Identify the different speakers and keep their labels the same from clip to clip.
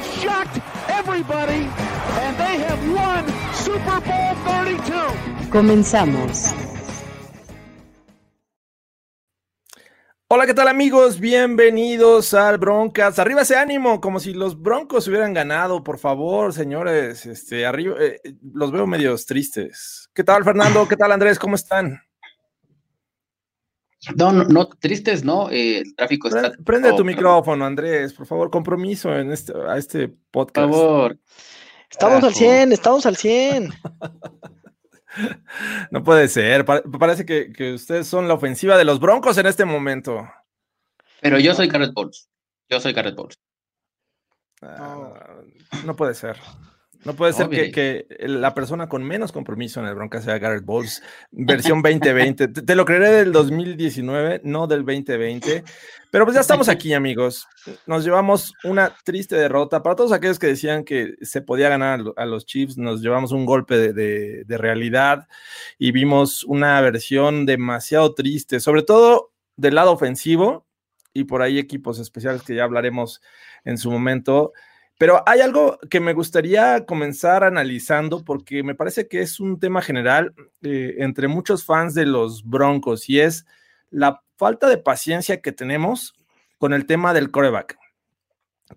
Speaker 1: They have shocked everybody, and they have won Super Bowl 32.
Speaker 2: Comenzamos.
Speaker 3: Hola, ¿qué tal amigos? Bienvenidos al Broncas. Arriba ese ánimo, como si los Broncos hubieran ganado, por favor, señores. Este, arriba, eh, los veo medios tristes. ¿Qué tal, Fernando? ¿Qué tal, Andrés? ¿Cómo están?
Speaker 4: No, no, no, tristes, ¿no? Eh, el tráfico está.
Speaker 3: Pre- Prende tu micrófono, Andrés, por favor. Compromiso en este, a este
Speaker 4: Por
Speaker 3: podcast.
Speaker 4: favor.
Speaker 5: Estamos al
Speaker 4: Carajo.
Speaker 5: 100, estamos al 100.
Speaker 3: No puede ser. pa- parece que, que ustedes son la ofensiva de los Broncos en este momento.
Speaker 4: Pero yo soy Garrett Bowles. Yo soy Garrett Bowles.
Speaker 3: Ah, no puede ser. No puede ser que, la persona con menos compromiso en el Broncas sea Garrett Bowles, versión 2020. Te, te lo creeré del 2019, no del 2020. Pero pues ya estamos aquí, amigos. Nos llevamos una triste derrota. Para todos aquellos que decían que se podía ganar a lo- a los Chiefs, nos llevamos un golpe de, de- de realidad y vimos una versión demasiado triste, sobre todo del lado ofensivo y por ahí equipos especiales que ya hablaremos en su momento. Pero hay algo que me gustaría comenzar analizando porque me parece que es un tema general eh, entre muchos fans de los Broncos y es la falta de paciencia que tenemos con el tema del coreback.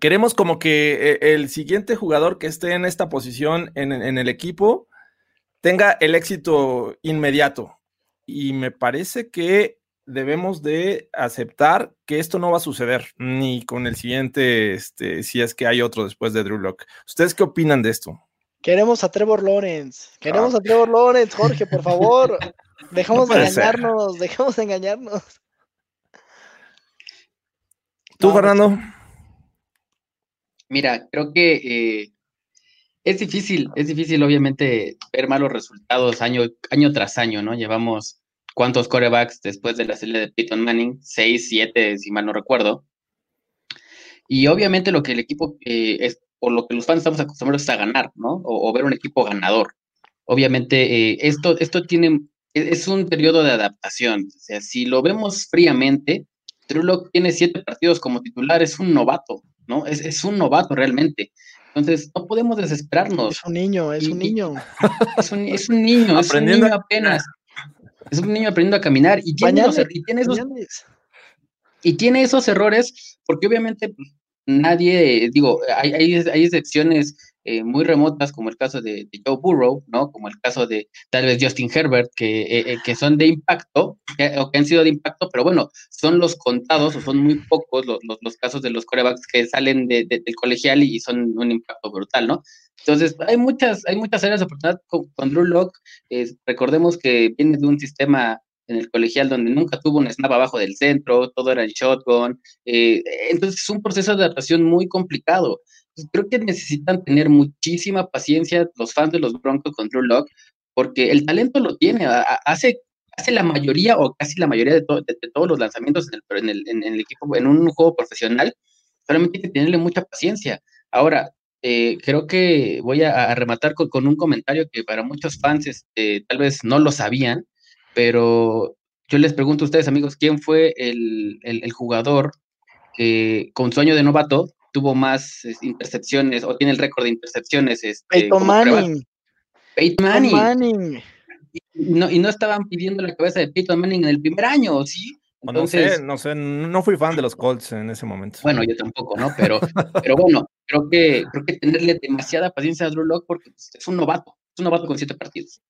Speaker 3: Queremos como que eh, el siguiente jugador que esté en esta posición en, en el equipo tenga el éxito inmediato. Y me parece que debemos de aceptar que esto no va a suceder ni con el siguiente, este, si es que hay otro después de Drew Lock. ¿Ustedes qué opinan de esto?
Speaker 5: Queremos a Trevor Lawrence. Queremos
Speaker 3: Ah.
Speaker 5: a Trevor Lawrence, Jorge, por favor. Dejemos
Speaker 3: No
Speaker 5: de
Speaker 3: ser.
Speaker 5: engañarnos, dejemos de engañarnos.
Speaker 3: ¿Tú,
Speaker 5: No,
Speaker 3: Fernando?
Speaker 4: Mira, creo que eh, es difícil, es difícil, obviamente, ver malos resultados año, año tras año, ¿no? Llevamos cuántos corebacks después de la salida de Peyton Manning, seis, siete, si mal no recuerdo. Y obviamente lo que el equipo eh, es, por lo que los fans estamos acostumbrados es a ganar, ¿no? O, o ver un equipo ganador. Obviamente, eh, esto, esto tiene, es un periodo de adaptación. O sea, si lo vemos fríamente, Drew Lock tiene siete partidos como titular, es un novato, ¿no? Es, es un novato realmente. Entonces, no podemos desesperarnos.
Speaker 5: Es un niño, es un niño.
Speaker 4: Es un, es un niño, es un
Speaker 3: Aprendiendo
Speaker 4: niño apenas. Es un niño aprendiendo a caminar y tiene, los- y tiene esos y tiene esos errores porque obviamente pues, nadie, digo, hay, hay, hay excepciones eh, muy remotas como el caso de, de Joe Burrow, ¿no? Como el caso de tal vez Justin Herbert, que, eh, eh, que son de impacto, que, o que han sido de impacto, pero bueno, son los contados o son muy pocos los, los, los casos de los corebacks que salen de, de- del colegial y son un impacto brutal, ¿no? Entonces, hay muchas, hay muchas áreas de oportunidad con, con Drew Lock. recordemos que viene de un sistema en el colegial donde nunca tuvo un snap abajo del centro, todo era en shotgun. eh, entonces es un proceso de adaptación muy complicado. Entonces, creo que necesitan tener muchísima paciencia los fans de los Broncos con Drew Lock, porque el talento lo tiene, hace, hace la mayoría o casi la mayoría de todos los lanzamientos en el, en, el, en el equipo, en un juego profesional, solamente hay que tenerle mucha paciencia. Ahora, eh, creo que voy a, a rematar con, con un comentario que para muchos fans este, tal vez no lo sabían, pero yo les pregunto a ustedes, amigos, ¿quién fue el, el- el jugador que con su año de novato tuvo más intercepciones o tiene el récord de intercepciones? Este,
Speaker 5: Peyton? Manning.
Speaker 4: Peyton
Speaker 5: Peyton
Speaker 4: Manning.
Speaker 5: Manning.
Speaker 4: Y no, y no estaban pidiendo la cabeza de Peyton Manning en el primer año, ¿sí?
Speaker 3: O no
Speaker 4: Entonces,
Speaker 3: sé, no sé, no fui fan de los Colts en ese momento.
Speaker 4: bueno, yo tampoco, ¿no? Pero, pero bueno, creo que, creo que tenerle demasiada paciencia a Drew Lock porque pues, es un novato, es un novato con siete partidos.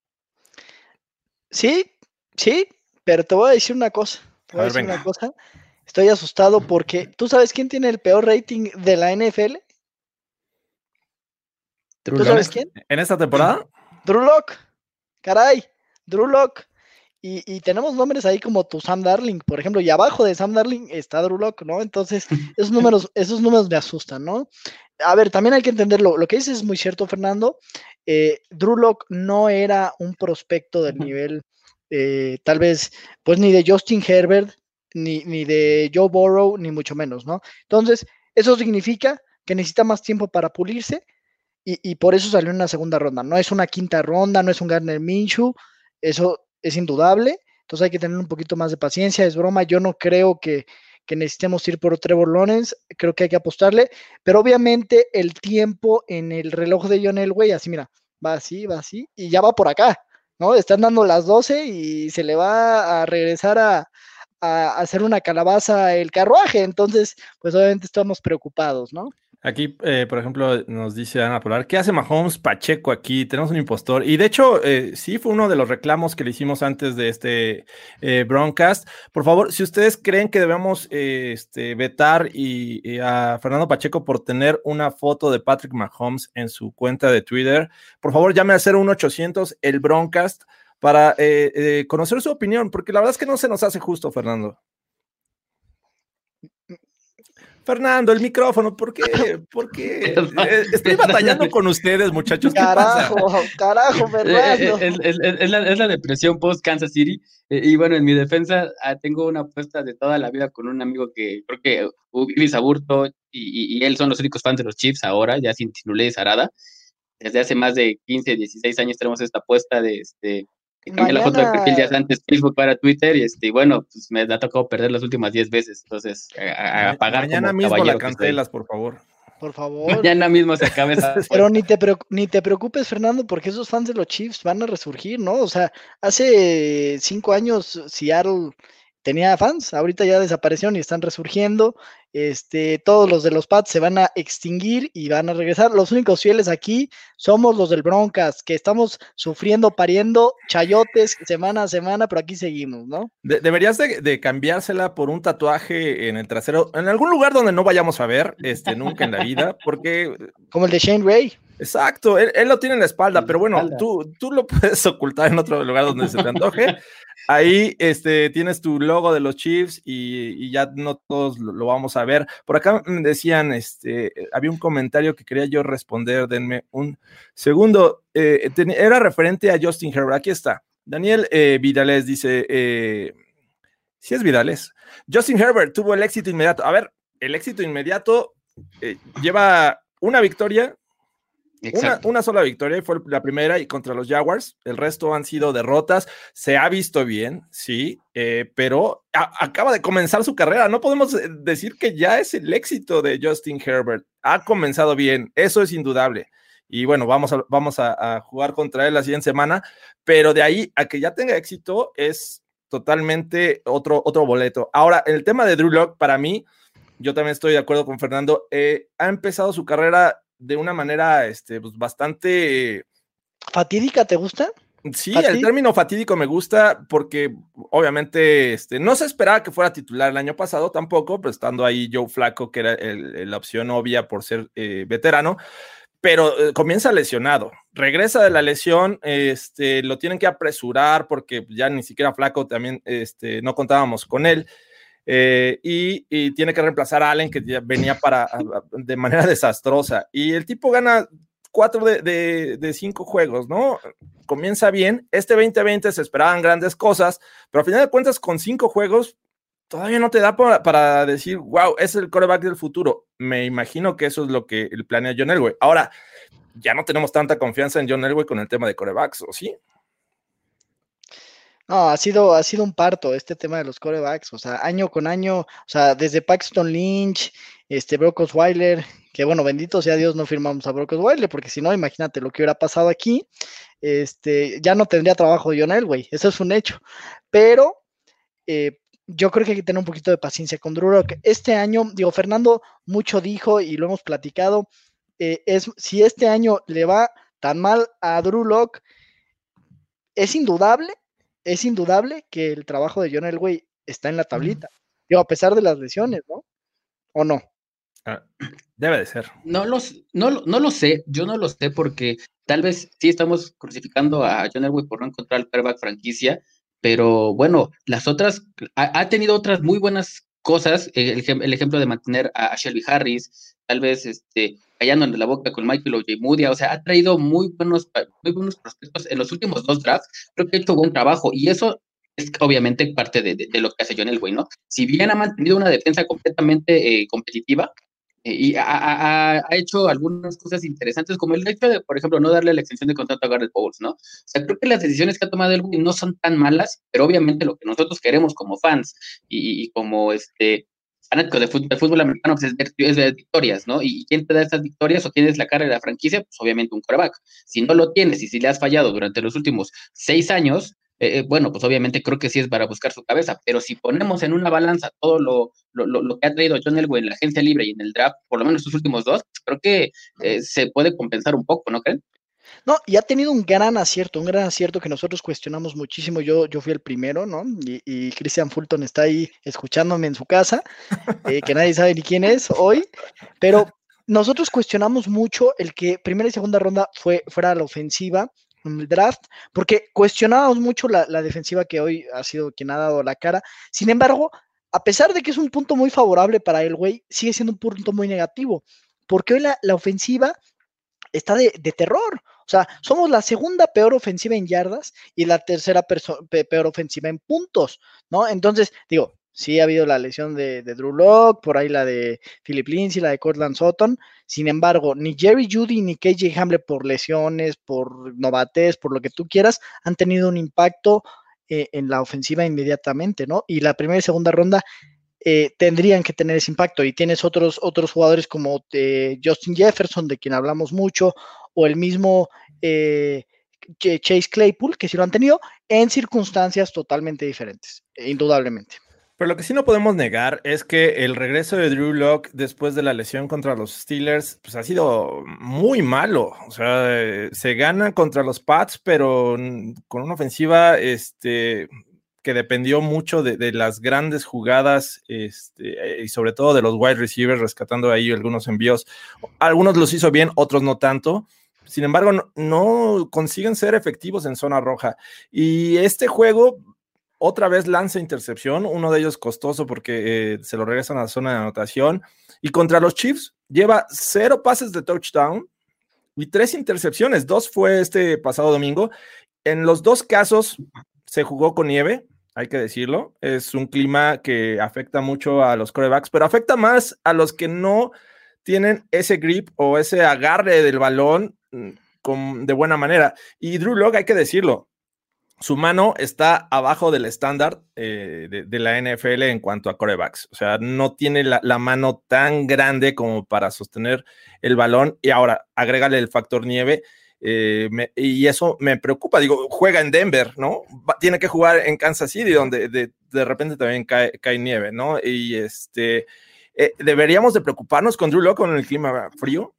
Speaker 5: Sí, sí, pero te voy a decir una cosa. Te
Speaker 3: A
Speaker 5: voy a,
Speaker 3: ver,
Speaker 5: decir
Speaker 3: venga.
Speaker 5: una cosa. Estoy asustado porque ¿tú sabes quién tiene el peor rating de la NFL? ¿Tú
Speaker 4: Lock.
Speaker 5: sabes quién?
Speaker 3: ¿En esta temporada?
Speaker 5: Drew Lock. Caray, Drew Lock. Y, tenemos nombres ahí como tu Sam Darling, por ejemplo, y abajo de Sam Darling está Drew Lock, ¿no? Entonces, esos números, esos números me asustan, ¿no? A ver, también hay que entenderlo. Lo que dices es muy cierto, Fernando. Eh, Drew Lock no era un prospecto del nivel, eh, tal vez, pues ni de Justin Herbert, ni, ni de Joe Burrow, ni mucho menos, ¿no? Entonces, eso significa que necesita más tiempo para pulirse y, y, por eso salió en una segunda ronda. No es una quinta ronda, no es un Gardner Minshew, eso es indudable. Entonces hay que tener un poquito más de paciencia. Es broma, yo no creo que, necesitemos ir por Trevor Lawrence, creo que hay que apostarle, pero obviamente el tiempo en el reloj de John Elway, así mira, va así, va así, y ya va por acá, ¿no? Están dando las 12 y se le va a regresar a, a hacer una calabaza el carruaje, entonces, pues obviamente estamos preocupados, ¿no?
Speaker 3: Aquí, eh, por ejemplo, nos dice Ana Polar, ¿qué hace Mahomes Pacheco aquí? Tenemos un impostor. Y de hecho, eh, sí fue uno de los reclamos que le hicimos antes de este eh, broadcast. Por favor, si ustedes creen que debemos este, vetar y, a Fernando Pacheco por tener una foto de Patrick Mahomes en su cuenta de Twitter, por favor, llame a 01800 el broadcast para conocer su opinión, porque la verdad es que no se nos hace justo, Fernando. Fernando, el micrófono, ¿por qué? ¿Por qué? Eh, estoy batallando con ustedes, muchachos. ¿Qué
Speaker 5: carajo, pasa? carajo, Fernando.
Speaker 4: Eh, eh, es, la, depresión post Kansas City. Y bueno, en mi defensa ah, tengo una apuesta de toda la vida con un amigo que creo que Luis Aburto y, y, él son los únicos fans de los Chiefs ahora, ya sin Tinulé y Sarada. Desde hace más de 15, 16 años tenemos esta apuesta de este la foto de perfil ya antes Facebook para Twitter y este, bueno, pues me ha tocado perder las últimas 10 veces, entonces a, pagar
Speaker 3: Mañana mismo la cancelas, por favor.
Speaker 5: Por favor.
Speaker 4: Mañana mismo se acabe esa.
Speaker 5: Pero ni te, ni te preocupes, Fernando, porque esos fans de los Chiefs van a resurgir, ¿no? O sea, hace cinco años Seattle tenía fans, ahorita ya desaparecieron y están resurgiendo. Este, todos los de los Pats se van a extinguir y van a regresar. Los únicos fieles aquí somos los del Broncas, que estamos sufriendo, pariendo chayotes semana a semana, pero aquí seguimos, ¿no?
Speaker 3: deberías de, cambiársela por un tatuaje en el trasero, en algún lugar donde no vayamos a ver, este, nunca en la vida, porque...
Speaker 5: Como el de Shane Ray.
Speaker 3: Exacto, él, lo tiene en la espalda, pero bueno, tú, tú lo puedes ocultar en otro lugar donde se te antoje. Ahí este, tienes tu logo de los Chiefs y, ya no todos lo, vamos a ver. Por acá me decían, este, había un comentario que quería yo responder, denme un segundo. Eh, era referente a Justin Herbert, aquí está. Daniel eh, Vidales dice, eh, si es Vidales, Justin Herbert tuvo el éxito inmediato. A ver, el éxito inmediato lleva una victoria una, sola victoria fue la primera y contra los Jaguars. El resto han sido derrotas. Se ha visto bien, sí, eh, pero acaba de comenzar su carrera. No podemos eh, decir que ya es el éxito de Justin Herbert. Ha comenzado bien, eso es indudable. Y bueno, vamos a, vamos a, jugar contra él la siguiente semana, pero de ahí a que ya tenga éxito es totalmente otro, otro boleto. Ahora, el tema de Drew Locke, para mí, yo también estoy de acuerdo con Fernando, eh, ha empezado su carrera de una manera este, pues, bastante...
Speaker 5: ¿Fatídica te gusta?
Speaker 3: Sí, el término fatídico me gusta porque obviamente este, no se esperaba que fuera titular el año pasado tampoco, pero estando ahí Joe Flaco, que era la opción obvia por ser eh, veterano, pero eh, comienza lesionado, regresa de la lesión, este, lo tienen que apresurar porque ya ni siquiera Flaco también este, no contábamos con él. Eh, y, tiene que reemplazar a Allen, que ya venía para, de manera desastrosa. Y el tipo gana cuatro de, cinco juegos, ¿no? Comienza bien. Este 2020 se esperaban grandes cosas, pero al final de cuentas, con cinco juegos, todavía no te da para, decir, wow, es el coreback del futuro. Me imagino que eso es lo que planea John Elway. Ahora, ya no tenemos tanta confianza en John Elway con el tema de corebacks, ¿o sí?
Speaker 5: No, ha sido, ha sido un parto este tema de los corebacks, o sea, año con año, o sea, desde Paxton Lynch, este Brock Osweiler, que bueno, bendito sea Dios, no firmamos a Brock Osweiler, porque si no, imagínate lo que hubiera pasado aquí, este, ya no tendría trabajo John Elway, eso es un hecho, pero eh, yo creo que hay que tener un poquito de paciencia con Drew Este año, digo, Fernando mucho dijo y lo hemos platicado, eh, es si este año le va tan mal a Drew Lock, es indudable es indudable que el trabajo de John Elway está en la tablita. Digo, a pesar de las lesiones, ¿no? ¿O no?
Speaker 3: Ah, debe de ser.
Speaker 4: No, los, no, no lo sé, yo no lo sé porque tal vez sí estamos crucificando a John Elway por no encontrar el quarterback franquicia, pero bueno, las otras, ha, tenido otras muy buenas cosas, el, ejemplo de mantener a, Shelby Harris, tal vez este, callando en la boca con Michael J. Moody, o sea, ha traído muy buenos, muy buenos prospectos en los últimos dos drafts, creo que ha hecho buen trabajo, y eso es obviamente parte de, lo que hace John Elway, ¿no? Si bien ha mantenido una defensa completamente eh, competitiva, eh, y ha, hecho algunas cosas interesantes, como el hecho de, por ejemplo, no darle la extensión de contrato a Garrett Bowles, ¿no? O sea, creo que las decisiones que ha tomado Elway no son tan malas, pero obviamente lo que nosotros queremos como fans y, como este fanáticos de fútbol, americano pues es, de victorias, ¿no? ¿Y quién te da esas victorias o quién es la cara de la franquicia? Pues obviamente un quarterback. Si no lo tienes y si le has fallado durante los últimos seis años, eh, eh, bueno, pues obviamente creo que sí es para buscar su cabeza, pero si ponemos en una balanza todo lo, lo, que ha traído John Elway en la agencia libre y en el draft, por lo menos sus últimos dos, creo que eh, se puede compensar un poco, ¿no creen?
Speaker 5: No, y ha tenido un gran acierto, un gran acierto que nosotros cuestionamos muchísimo. Yo, yo fui el primero, ¿no? Y, Christian Fulton está ahí escuchándome en su casa, que nadie sabe ni quién es hoy, pero nosotros cuestionamos mucho el que primera y segunda ronda fue, fuera la ofensiva en el draft, porque cuestionábamos mucho la, defensiva que hoy ha sido quien ha dado la cara. Sin embargo, a pesar de que es un punto muy favorable para el güey, sigue siendo un punto muy negativo, porque hoy la, ofensiva está de, terror. O sea, somos la segunda peor ofensiva en yardas y la tercera peor ofensiva en puntos, ¿no? Entonces, digo, Sí ha habido la lesión de, Drew Locke, por ahí la de Philip Lindsay, la de Cortland Sutton. Sin embargo, ni Jerry Judy ni KJ Hamler por lesiones, por novatez, por lo que tú quieras, han tenido un impacto eh, en la ofensiva inmediatamente, ¿no? Y la primera y segunda ronda eh, tendrían que tener ese impacto. Y tienes otros, otros jugadores como eh, Justin Jefferson, de quien hablamos mucho, o el mismo Chase Claypool, que sí lo han tenido, en circunstancias totalmente diferentes, indudablemente.
Speaker 3: Pero lo que sí no podemos negar es que el regreso de Drew Locke después de la lesión contra los Steelers pues, ha sido muy malo. O sea, se gana contra los Pats, pero con una ofensiva este, que dependió mucho de, las grandes jugadas este, y sobre todo de los wide receivers, rescatando ahí algunos envíos. Algunos los hizo bien, otros no tanto. Sin embargo, no, consiguen ser efectivos en zona roja. Y este juego otra vez lanza intercepción, uno de ellos costoso porque eh, se lo regresan a la zona de anotación. Y contra los Chiefs lleva cero pases de touchdown y tres intercepciones. Dos fue este pasado domingo. En los dos casos se jugó con nieve, hay que decirlo. Es un clima que afecta mucho a los corebacks, pero afecta más a los que no tienen ese grip o ese agarre del balón mm, de buena manera. Y Drew Locke, hay que decirlo, su mano está abajo del estándar eh, de, la NFL en cuanto a corebacks. O sea, no tiene la, mano tan grande como para sostener el balón. Y ahora, agrégale el factor nieve. Eh, y eso me preocupa. Digo, juega en Denver, ¿no? tiene que jugar en Kansas City, donde de, repente también cae, nieve, ¿no? Y este, eh, ¿deberíamos de preocuparnos con Drew Locke con el clima frío?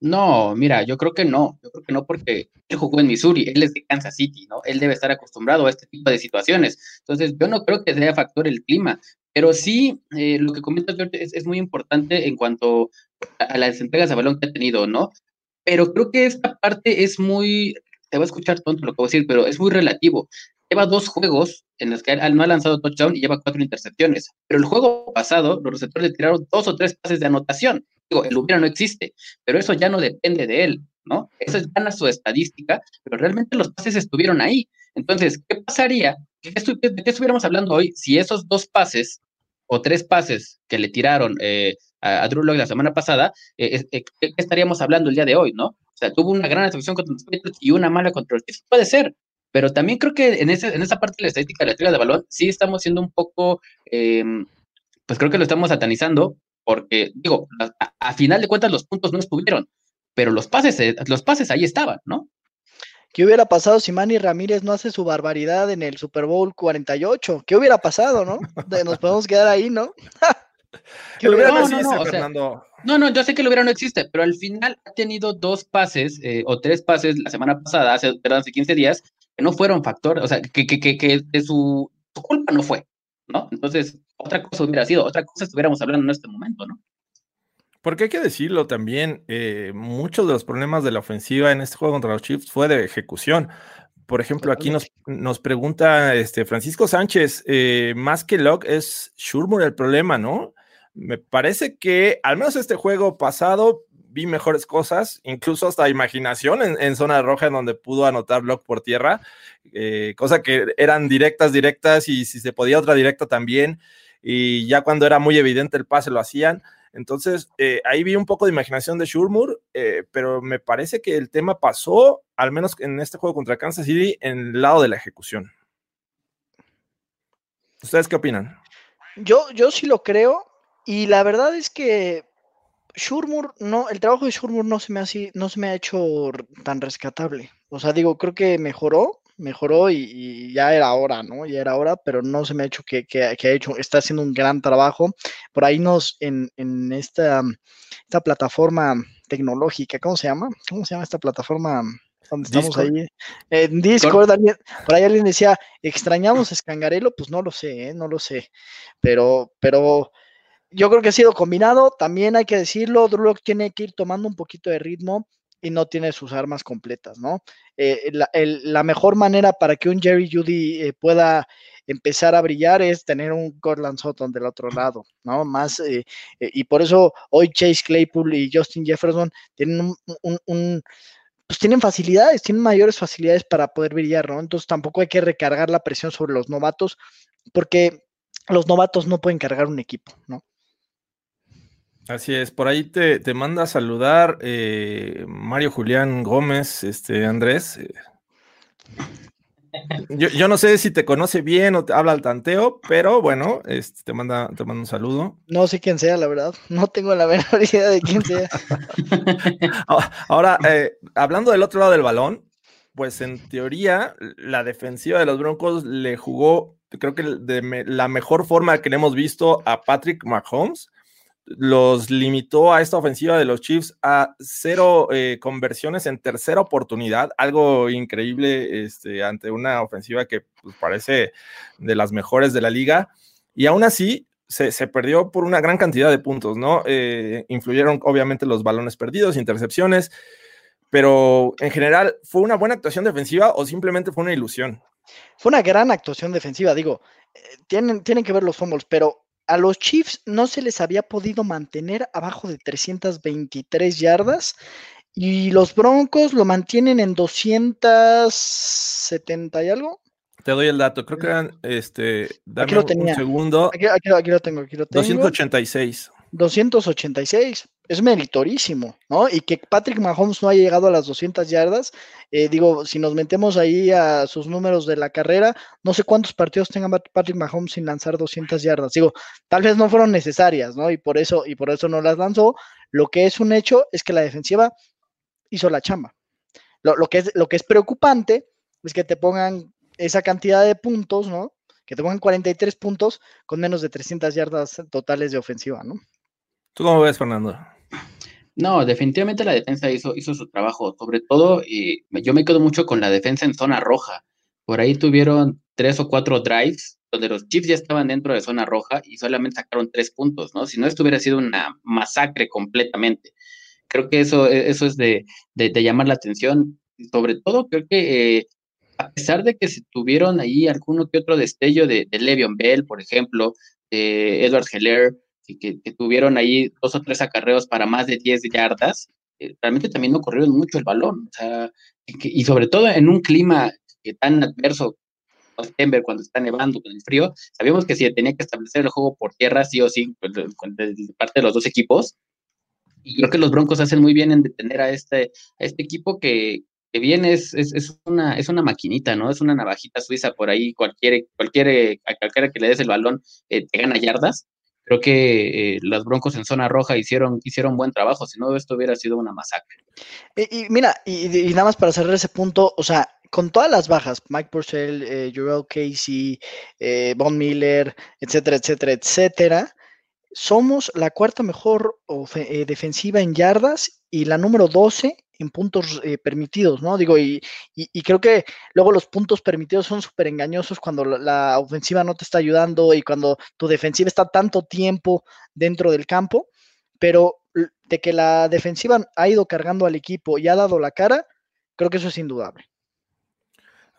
Speaker 4: No, mira, yo creo que no, yo creo que no porque él jugó en Missouri, él es de Kansas City, ¿no? Él debe estar acostumbrado a este tipo de situaciones. Entonces, yo no creo que sea factor el clima, pero sí, eh, lo que comentas, es, es, muy importante en cuanto a, las entregas de balón que ha tenido, ¿no? Pero creo que esta parte es muy, te voy a escuchar tonto lo que voy a decir, pero es muy relativo. Lleva dos juegos en los que no ha lanzado touchdown y lleva cuatro intercepciones. Pero el juego pasado, los receptores le tiraron dos o tres pases de anotación el hubiera no existe, pero eso ya no depende de él, ¿no? Eso es gana su estadística, pero realmente los pases estuvieron ahí. Entonces, ¿qué pasaría? ¿De qué estuviéramos hablando hoy si esos dos pases o tres pases que le tiraron eh, a, Drew Locke la semana pasada, eh, eh, ¿qué estaríamos hablando el día de hoy, no? O sea, tuvo una gran atracción contra los Patriots y una mala contra los Chiefs. Puede ser, pero también creo que en, ese, en esa parte de la estadística de la tira de balón sí estamos siendo un poco, em, pues creo que lo estamos satanizando porque digo, a, final de cuentas los puntos no estuvieron, pero los pases, eh, los pases ahí estaban, ¿no?
Speaker 5: ¿Qué hubiera pasado si Manny Ramírez no hace su barbaridad en el Super Bowl 48? ¿Qué hubiera pasado, no? Nos podemos quedar ahí, ¿no?
Speaker 4: que hubiera no, no, no, no, yo sé que el hubiera no existe, pero al final ha tenido dos pases eh, o tres pases la semana pasada, hace, perdón, hace 15 días, que no fueron factor, o sea, que, que, que, que de su, su culpa no fue, ¿no? Entonces, otra cosa hubiera sido, otra cosa estuviéramos hablando en este momento, ¿no?
Speaker 3: Porque hay que decirlo también, eh, muchos de los problemas de la ofensiva en este juego contra los Chiefs fue de ejecución. Por ejemplo, aquí nos, nos pregunta este Francisco Sánchez, eh, más que Locke es Shurmur el problema, ¿no? Me parece que al menos este juego pasado vi mejores cosas, incluso hasta imaginación en, zona roja en donde pudo anotar Locke por tierra, eh, cosa que eran directas, directas y si se podía otra directa también, y ya cuando era muy evidente el pase lo hacían. Entonces, eh, ahí vi un poco de imaginación de Shurmur, eh, pero me parece que el tema pasó, al menos en este juego contra Kansas City, en el lado de la ejecución. ¿Ustedes qué opinan?
Speaker 5: Yo, yo sí lo creo, y la verdad es que Shurmur, no, el trabajo de Shurmur no se me ha, no se me ha hecho tan rescatable. O sea, digo, creo que mejoró, mejoró y, ya era hora, ¿no? Ya era hora, pero no se me ha hecho que, que, ha hecho, está haciendo un gran trabajo. Por ahí nos, en, en esta, esta plataforma tecnológica, ¿cómo se llama? ¿Cómo se llama esta plataforma? donde estamos ahí. En Discord, por ahí alguien decía, extrañamos Escangarelo, pues no lo sé, ¿eh? no lo sé. Pero, pero yo creo que ha sido combinado. También hay que decirlo, Drew tiene que ir tomando un poquito de ritmo y no tiene sus armas completas, ¿no? Eh, la, mejor manera para que un Jerry Judy eh, pueda empezar a brillar es tener un Cortland Sutton del otro lado, ¿no? Más, eh, y por eso hoy Chase Claypool y Justin Jefferson tienen un, pues tienen facilidades, tienen mayores facilidades para poder brillar, ¿no? Entonces tampoco hay que recargar la presión sobre los novatos, porque los novatos no pueden cargar un equipo, ¿no?
Speaker 3: Así es, por ahí te, manda a saludar eh, Mario Julián Gómez, este Andrés. Eh. Yo, no sé si te conoce bien o te habla al tanteo, pero bueno, este, te, manda, te manda un saludo.
Speaker 5: No sé quién sea, la verdad. No tengo la menor idea de quién sea.
Speaker 3: Ahora, eh, hablando del otro lado del balón, pues en teoría la defensiva de los Broncos le jugó, creo que de la mejor forma que le hemos visto a Patrick Mahomes los limitó a esta ofensiva de los Chiefs a cero eh, conversiones en tercera oportunidad, algo increíble este, ante una ofensiva que pues, parece de las mejores de la liga. Y aún así, se, perdió por una gran cantidad de puntos, ¿no? Eh, influyeron obviamente los balones perdidos, intercepciones, pero en general, ¿fue una buena actuación defensiva o simplemente fue una ilusión?
Speaker 5: Fue una gran actuación defensiva, digo, eh, tienen, tienen que ver los fumbles, pero a los Chiefs no se les había podido mantener abajo de 323 yardas y los Broncos lo mantienen en 270 y algo.
Speaker 3: Te doy el dato, creo que eran, este, dame un segundo.
Speaker 5: Aquí, lo tengo, aquí lo tengo.
Speaker 3: 286.
Speaker 5: 286 es meritorísimo, ¿no? Y que Patrick Mahomes no haya llegado a las 200 yardas, eh, digo, si nos metemos ahí a sus números de la carrera, no sé cuántos partidos tenga Patrick Mahomes sin lanzar 200 yardas. Digo, tal vez no fueron necesarias, ¿no? Y por eso, y por eso no las lanzó. Lo que es un hecho es que la defensiva hizo la chamba. Lo, lo que, es, lo que es preocupante es que te pongan esa cantidad de puntos, ¿no? Que te pongan 43 puntos con menos de 300 yardas totales de ofensiva, ¿no?
Speaker 3: ¿Tú cómo ves, Fernando?
Speaker 4: No, definitivamente la defensa hizo, su trabajo. Sobre todo, y yo me quedo mucho con la defensa en zona roja. Por ahí tuvieron tres o cuatro drives donde los Chiefs ya estaban dentro de zona roja y solamente sacaron tres puntos, ¿no? Si no, esto hubiera sido una masacre completamente. Creo que eso, eso es de, llamar la atención. Sobre todo, creo que eh, a pesar de que se tuvieron ahí alguno que otro destello de, de Bell, por ejemplo, de Edward Heller, que, tuvieron ahí dos o tres acarreos para más de 10 yardas, eh, realmente también no corrieron mucho el balón. O sea, y, sobre todo en un clima tan adverso Denver cuando está nevando con el frío, sabíamos que si tenía que establecer el juego por tierra, sí o sí, pues, de, parte de los dos equipos. Y creo que los Broncos hacen muy bien en detener a este, a este equipo que, que bien es, es, una, es una maquinita, ¿no? Es una navajita suiza por ahí, cualquier, cualquier, a cualquiera que le des el balón eh, te gana yardas creo que eh, los Broncos en zona roja hicieron, hicieron buen trabajo, si no esto hubiera sido una masacre.
Speaker 5: Y, mira, y, nada más para cerrar ese punto, o sea, con todas las bajas, Mike Purcell, eh, Casey, eh, Von Miller, etcétera, etcétera, etcétera, somos la cuarta mejor eh, defensiva en yardas y la número 12 en puntos eh, permitidos, ¿no? Digo, y, creo que luego los puntos permitidos son súper engañosos cuando la, ofensiva no te está ayudando y cuando tu defensiva está tanto tiempo dentro del campo, pero de que la defensiva ha ido cargando al equipo y ha dado la cara, creo que eso es indudable.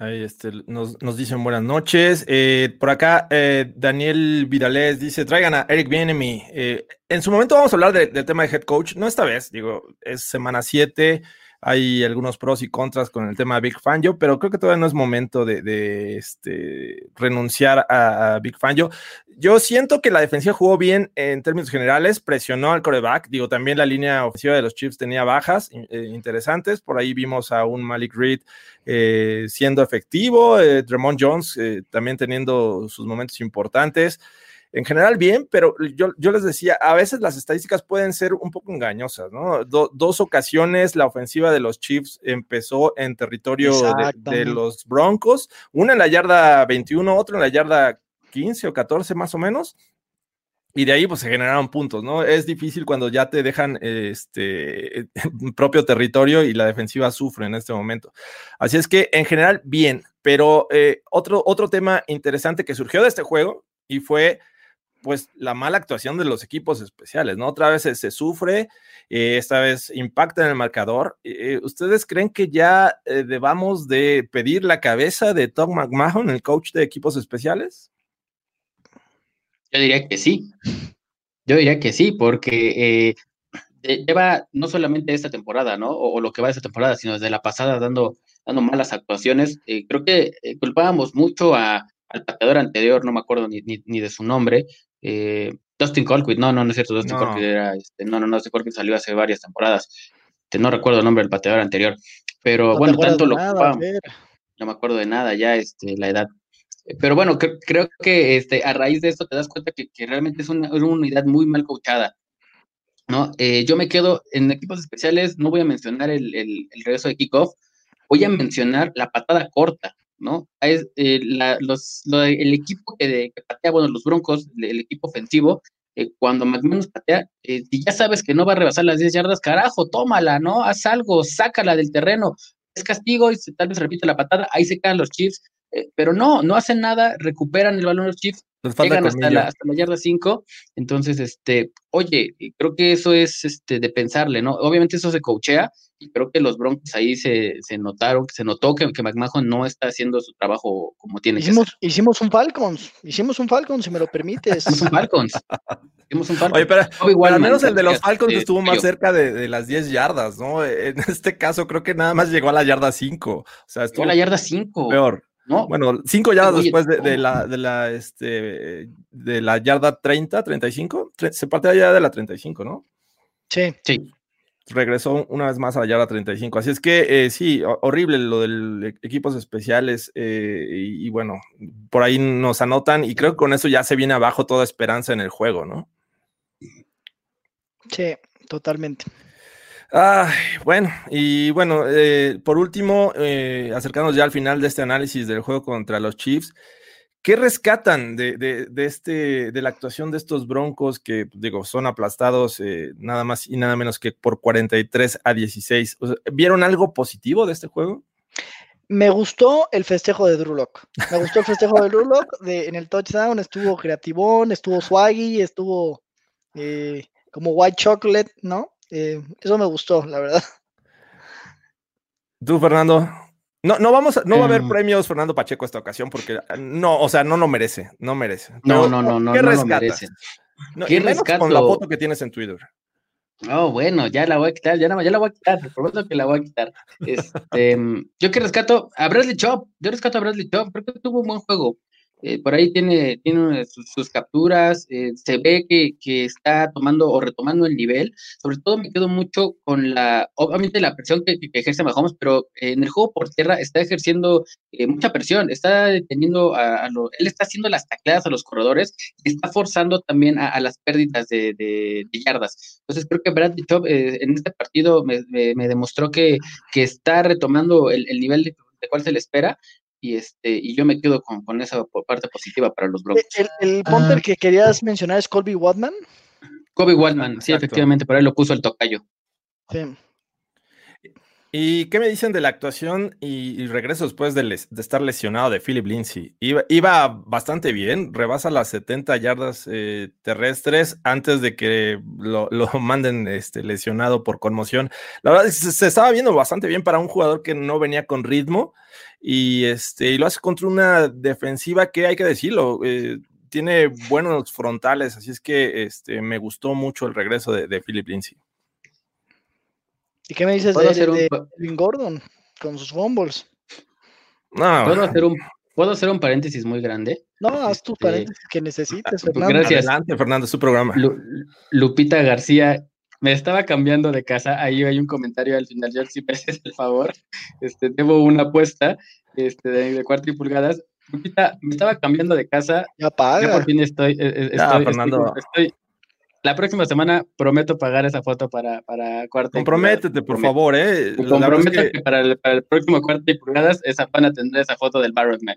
Speaker 3: Ahí este, nos, nos dicen buenas noches. Eh, por acá, eh, Daniel Vidalés dice: traigan a Eric Bienemy. Eh, en su momento vamos a hablar de- del tema de head coach. No esta vez, digo, es semana 7. Hay algunos pros y contras con el tema de Big Fangio, pero creo que todavía no es momento de, este, renunciar a, Big Fangio. Yo siento que la defensiva jugó bien en términos generales, presionó al coreback. Digo, también la línea ofensiva de los Chiefs tenía bajas eh, interesantes. Por ahí vimos a un Malik Reed eh, siendo efectivo, eh, Jones eh, también teniendo sus momentos importantes. En general, bien, pero yo, yo les decía, a veces las estadísticas pueden ser un poco engañosas, ¿no? Do- dos ocasiones la ofensiva de los Chiefs empezó en territorio de, los Broncos, una en la yarda 21, otra en la yarda 15 o 14 más o menos. Y de ahí pues se generaron puntos, ¿no? Es difícil cuando ya te dejan este propio territorio y la defensiva sufre en este momento. Así es que en general bien, pero eh, otro, otro tema interesante que surgió de este juego y fue pues la mala actuación de los equipos especiales, ¿no? Otra vez se, sufre, eh, esta vez impacta en el marcador. Eh, ¿Ustedes creen que ya eh, debamos de pedir la cabeza de Tom McMahon, el coach de equipos especiales?
Speaker 4: Yo diría que sí. Yo diría que sí, porque eh, lleva no solamente esta temporada, ¿no? O, lo que va de esta temporada, sino desde la pasada dando, dando malas actuaciones. Eh, creo que eh, culpábamos mucho a, al pateador anterior, no me acuerdo ni de su nombre. Eh, Dustin Colquitt, no, no, no es cierto, Dustin
Speaker 3: No.
Speaker 4: Colquitt era, este, no, no, no, Dustin Colquitt salió hace varias temporadas. Este, no recuerdo el nombre del pateador anterior, pero
Speaker 5: No
Speaker 4: bueno, tanto lo
Speaker 5: nada, Fer.
Speaker 4: no me acuerdo de nada ya, este, la edad. Pero bueno, cre- creo que este, a raíz de esto te das cuenta que, que realmente es una, una unidad muy mal coachada. ¿no? Eh, yo me quedo en equipos especiales, no voy a mencionar el, el, el regreso de kickoff, voy a mencionar la patada corta, ¿no? Es, eh, la- los, lo- el equipo que, de- que patea, bueno, los Broncos, el, equipo ofensivo, eh, cuando McManus patea, eh, si ya sabes que no va a rebasar las 10 yardas, carajo, tómala, ¿no? Haz algo, sácala del terreno, es castigo y se- tal vez repite la patada, ahí se caen los Chiefs, eh, pero no, no hacen nada, recuperan el balón los Chiefs, llegan hasta la, hasta la yarda 5, entonces, este, oye, creo que eso es este, de pensarle, ¿no? Obviamente eso se coachea, y creo que los Broncos ahí se, se notaron, se notó que, que McMahon no está haciendo su trabajo como tiene que
Speaker 5: Hicimos,
Speaker 4: ser.
Speaker 5: hicimos un Falcons, hicimos un Falcons, si me lo permites.
Speaker 4: Hicimos un Falcons. Hicimos un Falcons.
Speaker 3: Oye, pero, pero al menos el de los Falcons
Speaker 4: eh,
Speaker 3: estuvo más
Speaker 4: yo.
Speaker 3: cerca de, de las 10 yardas, ¿no? En este caso creo que nada más llegó a la yarda 5. O sea,
Speaker 4: Llegó
Speaker 3: estuvo
Speaker 4: a la yarda 5,
Speaker 3: peor.
Speaker 4: ¿No?
Speaker 3: Bueno, 5 yardas
Speaker 4: Oye,
Speaker 3: después de, la, de la, este, de la yarda 30, 35. Tre- Se parte ya de la 35, ¿no?
Speaker 5: Sí,
Speaker 4: Sí,
Speaker 3: regresó una vez más a la yarda 35. Así es que eh, sí, ho- horrible lo de equipos especiales. eh, y, y bueno, por ahí nos anotan y creo que con eso ya se viene abajo toda esperanza en el juego, ¿no?
Speaker 5: sí, totalmente.
Speaker 3: Ay, bueno, y bueno, eh, por último, eh, acercándonos ya al final de este análisis del juego contra los Chiefs, ¿qué rescatan de, de- este, de la actuación de estos Broncos que, digo, son aplastados eh, nada más y nada menos que por 43 a 16? O sea, ¿Vieron algo positivo de este juego?
Speaker 5: Me gustó el festejo de Drew. Me gustó el festejo de Drew en el touchdown. Estuvo creativón, estuvo swaggy, estuvo eh, como white chocolate, ¿no? Eh, eso me gustó, la verdad.
Speaker 3: Tú, Fernando. No, no vamos a, no va a haber
Speaker 4: Em.
Speaker 3: premios Fernando Pacheco esta ocasión porque no, o sea, no lo merece, no merece.
Speaker 4: no,
Speaker 3: Pero,
Speaker 4: no, no, no,
Speaker 3: ¿qué
Speaker 4: no lo
Speaker 3: rescatas?
Speaker 4: merecen.
Speaker 3: No,
Speaker 4: ¿Qué
Speaker 3: menos con la
Speaker 4: rescato?
Speaker 3: foto que tienes en Twitter.
Speaker 4: Oh, bueno, ya la voy a quitar, ya, nada más, ya la voy a quitar, prometo que la voy a quitar. Este, yo que rescato a Bradley Chop, yo rescato a Bradley Chop, creo que tuvo un buen juego. Eh, por ahí tiene, tiene sus, capturas, eh, se ve que, que está tomando o retomando el nivel. Sobre todo me quedo mucho con la, obviamente la presión que, que ejerce Mahomes, pero en el juego por tierra está ejerciendo eh, mucha presión, está deteniendo a, a lo- él está haciendo las tacleadas a los corredores y está forzando también a, las pérdidas de, yardas. Entonces creo que Bradley Chubb eh, en este partido me, me- me demostró que, que está retomando el, el nivel de, de cual se le espera y este y yo me quedo con, con esa parte positiva para los Broncos.
Speaker 5: El, el punter que querías mencionar es Colby Watman.
Speaker 4: Kobe Waldman, sí,
Speaker 3: Exacto.
Speaker 4: efectivamente, por ahí lo puso el tocayo.
Speaker 5: Sí.
Speaker 3: ¿Y qué me dicen de la actuación y, regreso después de, estar lesionado de Philip Lindsay? Iba, bastante bien, rebasa las 70 yardas eh, terrestres antes de que lo, manden este, lesionado por conmoción. La verdad que se, estaba viendo bastante bien para un jugador que no venía con ritmo y, este, y lo hace contra una defensiva que hay que decirlo. Eh, tiene buenos frontales, así es que este, me gustó mucho el regreso de, de Philip Lindsay.
Speaker 5: ¿Y qué me dices de, hacer de, Gordon con sus fumbles?
Speaker 4: No. ¿Puedo hacer, un, ¿Puedo hacer un paréntesis muy grande?
Speaker 5: No, haz tu este, paréntesis que necesites,
Speaker 3: Fernando. Gracias. Adelante, Fernando, su programa.
Speaker 4: Lupita García, me estaba cambiando de casa, ahí hay un comentario al final, yo si me haces el favor, este, debo una apuesta este, de, cuarto y pulgadas. Lupita, me estaba cambiando de casa.
Speaker 5: Ya paga.
Speaker 4: Ya por fin estoy, eh, eh, estoy, Fernando. estoy, la próxima semana prometo pagar esa foto para, para cuarta.
Speaker 3: Comprométete, por favor, ¿eh?
Speaker 4: Comprométete que... para, el, próximo cuarta y pulgadas, esa van a tener esa foto del Barrett Man.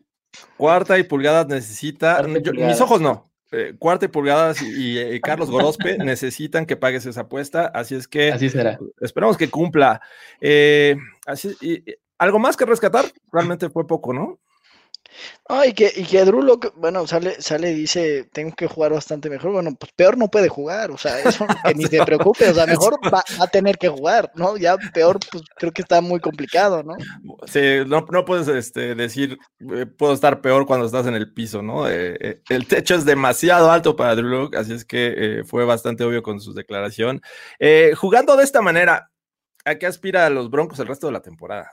Speaker 3: Cuarta y pulgadas necesita. mis ojos no. Eh, cuarta y pulgadas y, Carlos Gorospe necesitan que pagues esa apuesta, así es que.
Speaker 4: Así será.
Speaker 3: Esperamos que cumpla. Eh, así, y, algo más que rescatar, realmente fue poco, ¿no?
Speaker 5: Y que, y que Drew bueno, sale, sale y dice, tengo que jugar bastante mejor. Bueno, pues peor no puede jugar, o sea, eso que ni te preocupes, o sea, mejor va, a tener que jugar, ¿no? Ya peor, pues creo que está muy complicado, ¿no?
Speaker 3: Sí, no, no puedes este, decir, eh, puedo estar peor cuando estás en el piso, ¿no? Eh, eh, el techo es demasiado alto para Drew así es que fue bastante obvio con su declaración. jugando de esta manera, ¿a qué aspira a los Broncos el resto de la temporada?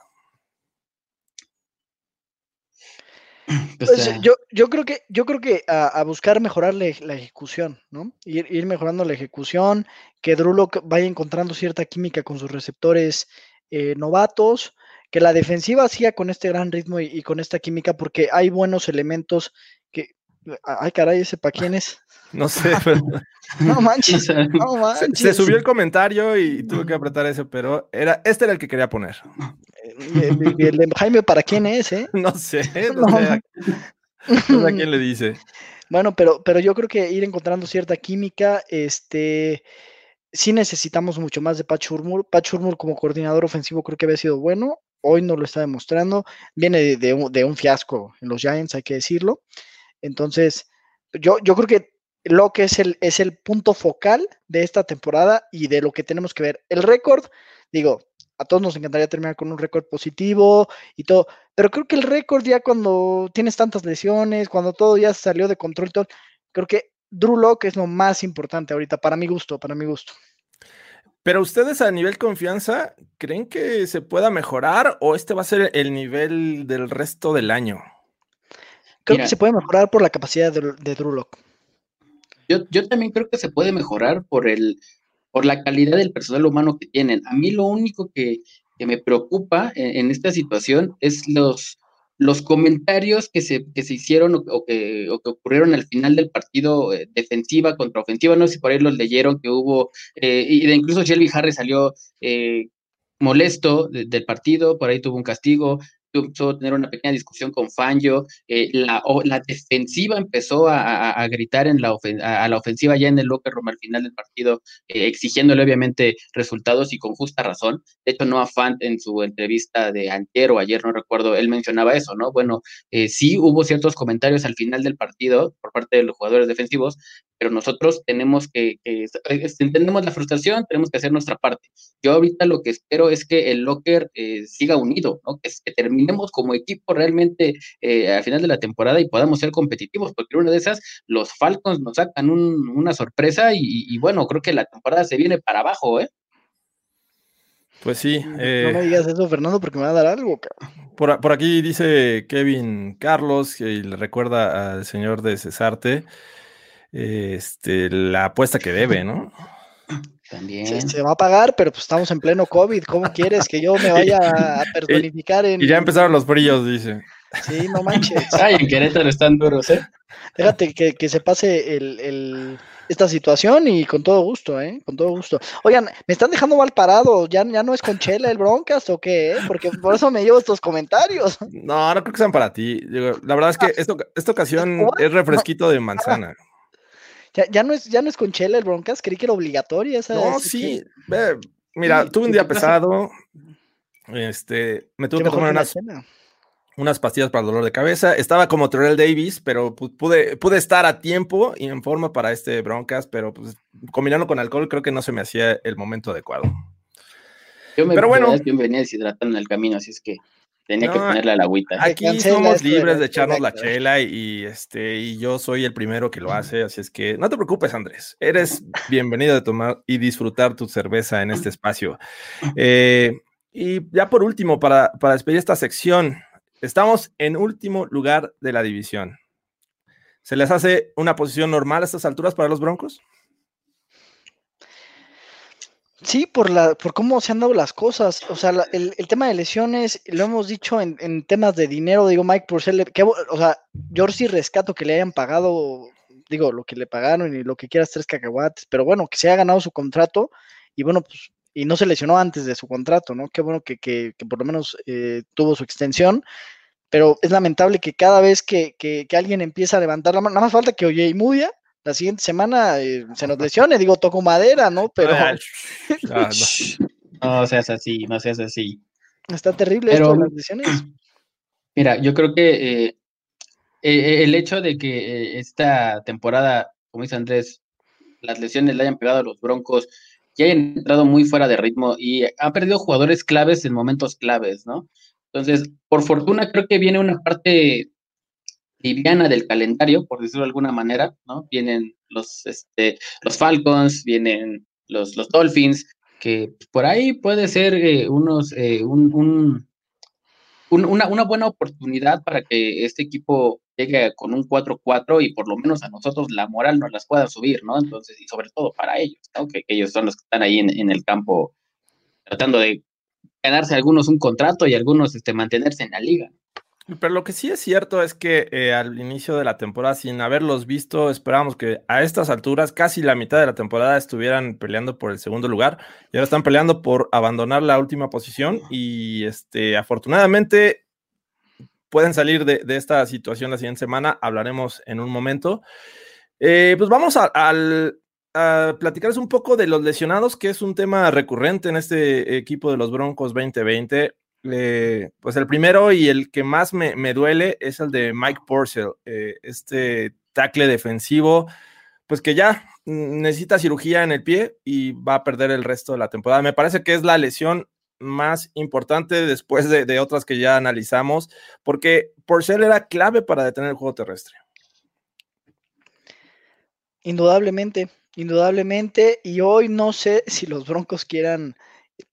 Speaker 5: Pues yo, yo creo que, yo creo que a, buscar mejorar la, ejecución, ¿no? Ir, ir, mejorando la ejecución, que Drew vaya encontrando cierta química con sus receptores eh, novatos, que la defensiva siga con este gran ritmo y, con esta química, porque hay buenos elementos que. Ay, caray, ese para quién es.
Speaker 3: No sé, pero...
Speaker 5: no manches, no
Speaker 3: manches. Se, se, subió el comentario y tuve que apretar eso, pero era, este era el que quería poner.
Speaker 5: El, de Jaime, ¿para quién es? Eh?
Speaker 3: No sé, no, sé, a, quién le dice.
Speaker 5: Bueno, pero, pero yo creo que ir encontrando cierta química, este, sí necesitamos mucho más de. Pat Shurmur como coordinador ofensivo creo que había sido bueno, hoy no lo está demostrando. Viene de, un, fiasco en los Giants, hay que decirlo. Entonces, yo, yo creo que lo que es el, es el punto focal de esta temporada y de lo que tenemos que ver. El récord, digo, a todos nos encantaría terminar con un récord positivo y todo, pero creo que el récord ya cuando tienes tantas lesiones, cuando todo ya salió de control, todo, creo que Drew Locke es lo más importante ahorita, para mi gusto, para mi gusto.
Speaker 3: Pero ustedes a nivel confianza, ¿creen que se pueda mejorar o este va a ser el nivel del resto del año?
Speaker 5: Creo que se puede mejorar por la capacidad de, Drew Locke.
Speaker 4: Yo, yo, también creo que se puede mejorar por el, por la calidad del personal humano que tienen. A mí lo único que, me preocupa en, esta situación es los, los comentarios que se, que se hicieron o, que, ocurrieron al final del partido eh, defensiva contra ofensiva. No sé si por ahí los leyeron que hubo, eh, y incluso Shelby Harris salió eh, molesto del partido, por ahí tuvo un castigo empezó tener una pequeña discusión con Fangio, eh, la, defensiva empezó a, gritar en la a, la ofensiva ya en el locker room al final del partido, eh, exigiéndole obviamente resultados y con justa razón. De hecho, Noah Fant en su entrevista de ayer ayer, no recuerdo, él mencionaba eso, ¿no? Bueno, eh, sí hubo ciertos comentarios al final del partido por parte de los jugadores defensivos, pero nosotros tenemos que, entendemos la frustración, tenemos que hacer nuestra parte. Yo ahorita lo que espero es que el locker siga unido, ¿no? Que, que termine como equipo realmente eh, al final de la temporada y podamos ser competitivos, porque una de esas, los Falcons nos sacan una sorpresa y, bueno, creo que la temporada se viene para abajo, ¿eh?
Speaker 3: Pues sí.
Speaker 5: no me eh, digas eso, Fernando, porque me va a dar algo.
Speaker 3: Por, por, aquí dice Kevin Carlos, que le recuerda al señor de Cesarte, este, la apuesta que debe, ¿no?
Speaker 4: También.
Speaker 5: Se, va a pagar, pero pues estamos en pleno COVID. ¿Cómo quieres que yo me vaya a personificar en.
Speaker 3: Y ya empezaron los brillos, dice.
Speaker 5: Sí, no manches.
Speaker 4: Ay, en Querétaro están duros, ¿eh?
Speaker 5: Déjate que, se pase el, esta situación y con todo gusto, ¿eh? Con todo gusto. Oigan, me están dejando mal parado. ¿Ya, ya no es con Chela el Broncas o qué? Eh? Porque por eso me llevo estos comentarios.
Speaker 3: No, no creo que sean para ti. la verdad es que esto, esta ocasión es refresquito de manzana.
Speaker 5: Ya, no es, ya no es con Chela el Broncas, creí que era obligatoria esa.
Speaker 3: No, sí. mira, tuve un día pesado. Este, me tuve que tomar unas, unas, pastillas para el dolor de cabeza. Estaba como Terrell Davis, pero pude, pude estar a tiempo y en forma para este broncas, pero pues combinando con alcohol creo que no se me hacía el momento adecuado.
Speaker 4: Yo me, pero bueno, yo venía deshidratando en el camino, así es que Tenía que ponerle a la agüita.
Speaker 3: Aquí somos libres de echarnos la chela y, este y yo soy el primero que lo hace, así es que no te preocupes, Andrés. Eres bienvenido a tomar y disfrutar tu cerveza en este espacio. Eh, y ya por último, para, para despedir esta sección, estamos en último lugar de la división. ¿Se les hace una posición normal a estas alturas para los Broncos?
Speaker 5: Sí, por la, por cómo se han dado las cosas. O sea, el, tema de lesiones, lo hemos dicho en, temas de dinero, digo, Mike Purcell, que, o sea, yo sí rescato que le hayan pagado, digo, lo que le pagaron y lo que quieras, tres cacahuates, pero bueno, que se haya ganado su contrato y bueno, pues, y no se lesionó antes de su contrato, ¿no? Qué bueno que, que, que por lo menos eh, tuvo su extensión, pero es lamentable que cada vez que, que, alguien empieza a levantar la mano, nada más falta que Oye y Mudia la siguiente semana eh, se nos lesione, digo, toco madera, ¿no? Pero.
Speaker 4: no. seas así, no seas así.
Speaker 5: Está terrible esto de las lesiones.
Speaker 4: Mira, yo creo que eh, eh, el hecho de que esta temporada, como dice Andrés, las lesiones le hayan pegado a los Broncos y hayan entrado muy fuera de ritmo y han perdido jugadores claves en momentos claves, ¿no? Entonces, por fortuna, creo que viene una parte liviana del calendario, por decirlo de alguna manera, ¿no? Vienen los, este, los Falcons, vienen los, los Dolphins, que por ahí puede ser eh, unos, eh, un, una, una, buena oportunidad para que este equipo llegue con un 4-4 y por lo menos a nosotros la moral nos las pueda subir, ¿no? Entonces, y sobre todo para ellos, ¿no? Que, ellos son los que están ahí en, en, el campo tratando de ganarse algunos un contrato y algunos este, mantenerse en la liga.
Speaker 3: Pero lo que sí es cierto es que eh, al inicio de la temporada, sin haberlos visto, esperábamos que a estas alturas, casi la mitad de la temporada, estuvieran peleando por el segundo lugar y ahora están peleando por abandonar la última posición y este, afortunadamente pueden salir de, esta situación la siguiente semana, hablaremos en un momento. Eh, pues vamos a, a platicarles un poco de los lesionados, que es un tema recurrente en este equipo de los Broncos 2020 pues el primero y el que más me, duele es el de Mike Porcel, eh, este tackle defensivo, pues que ya necesita cirugía en el pie y va a perder el resto de la temporada. Me parece que es la lesión más importante después de, otras que ya analizamos, porque Porcel era clave para detener el juego terrestre.
Speaker 5: Indudablemente, indudablemente, y hoy no sé si los Broncos quieran,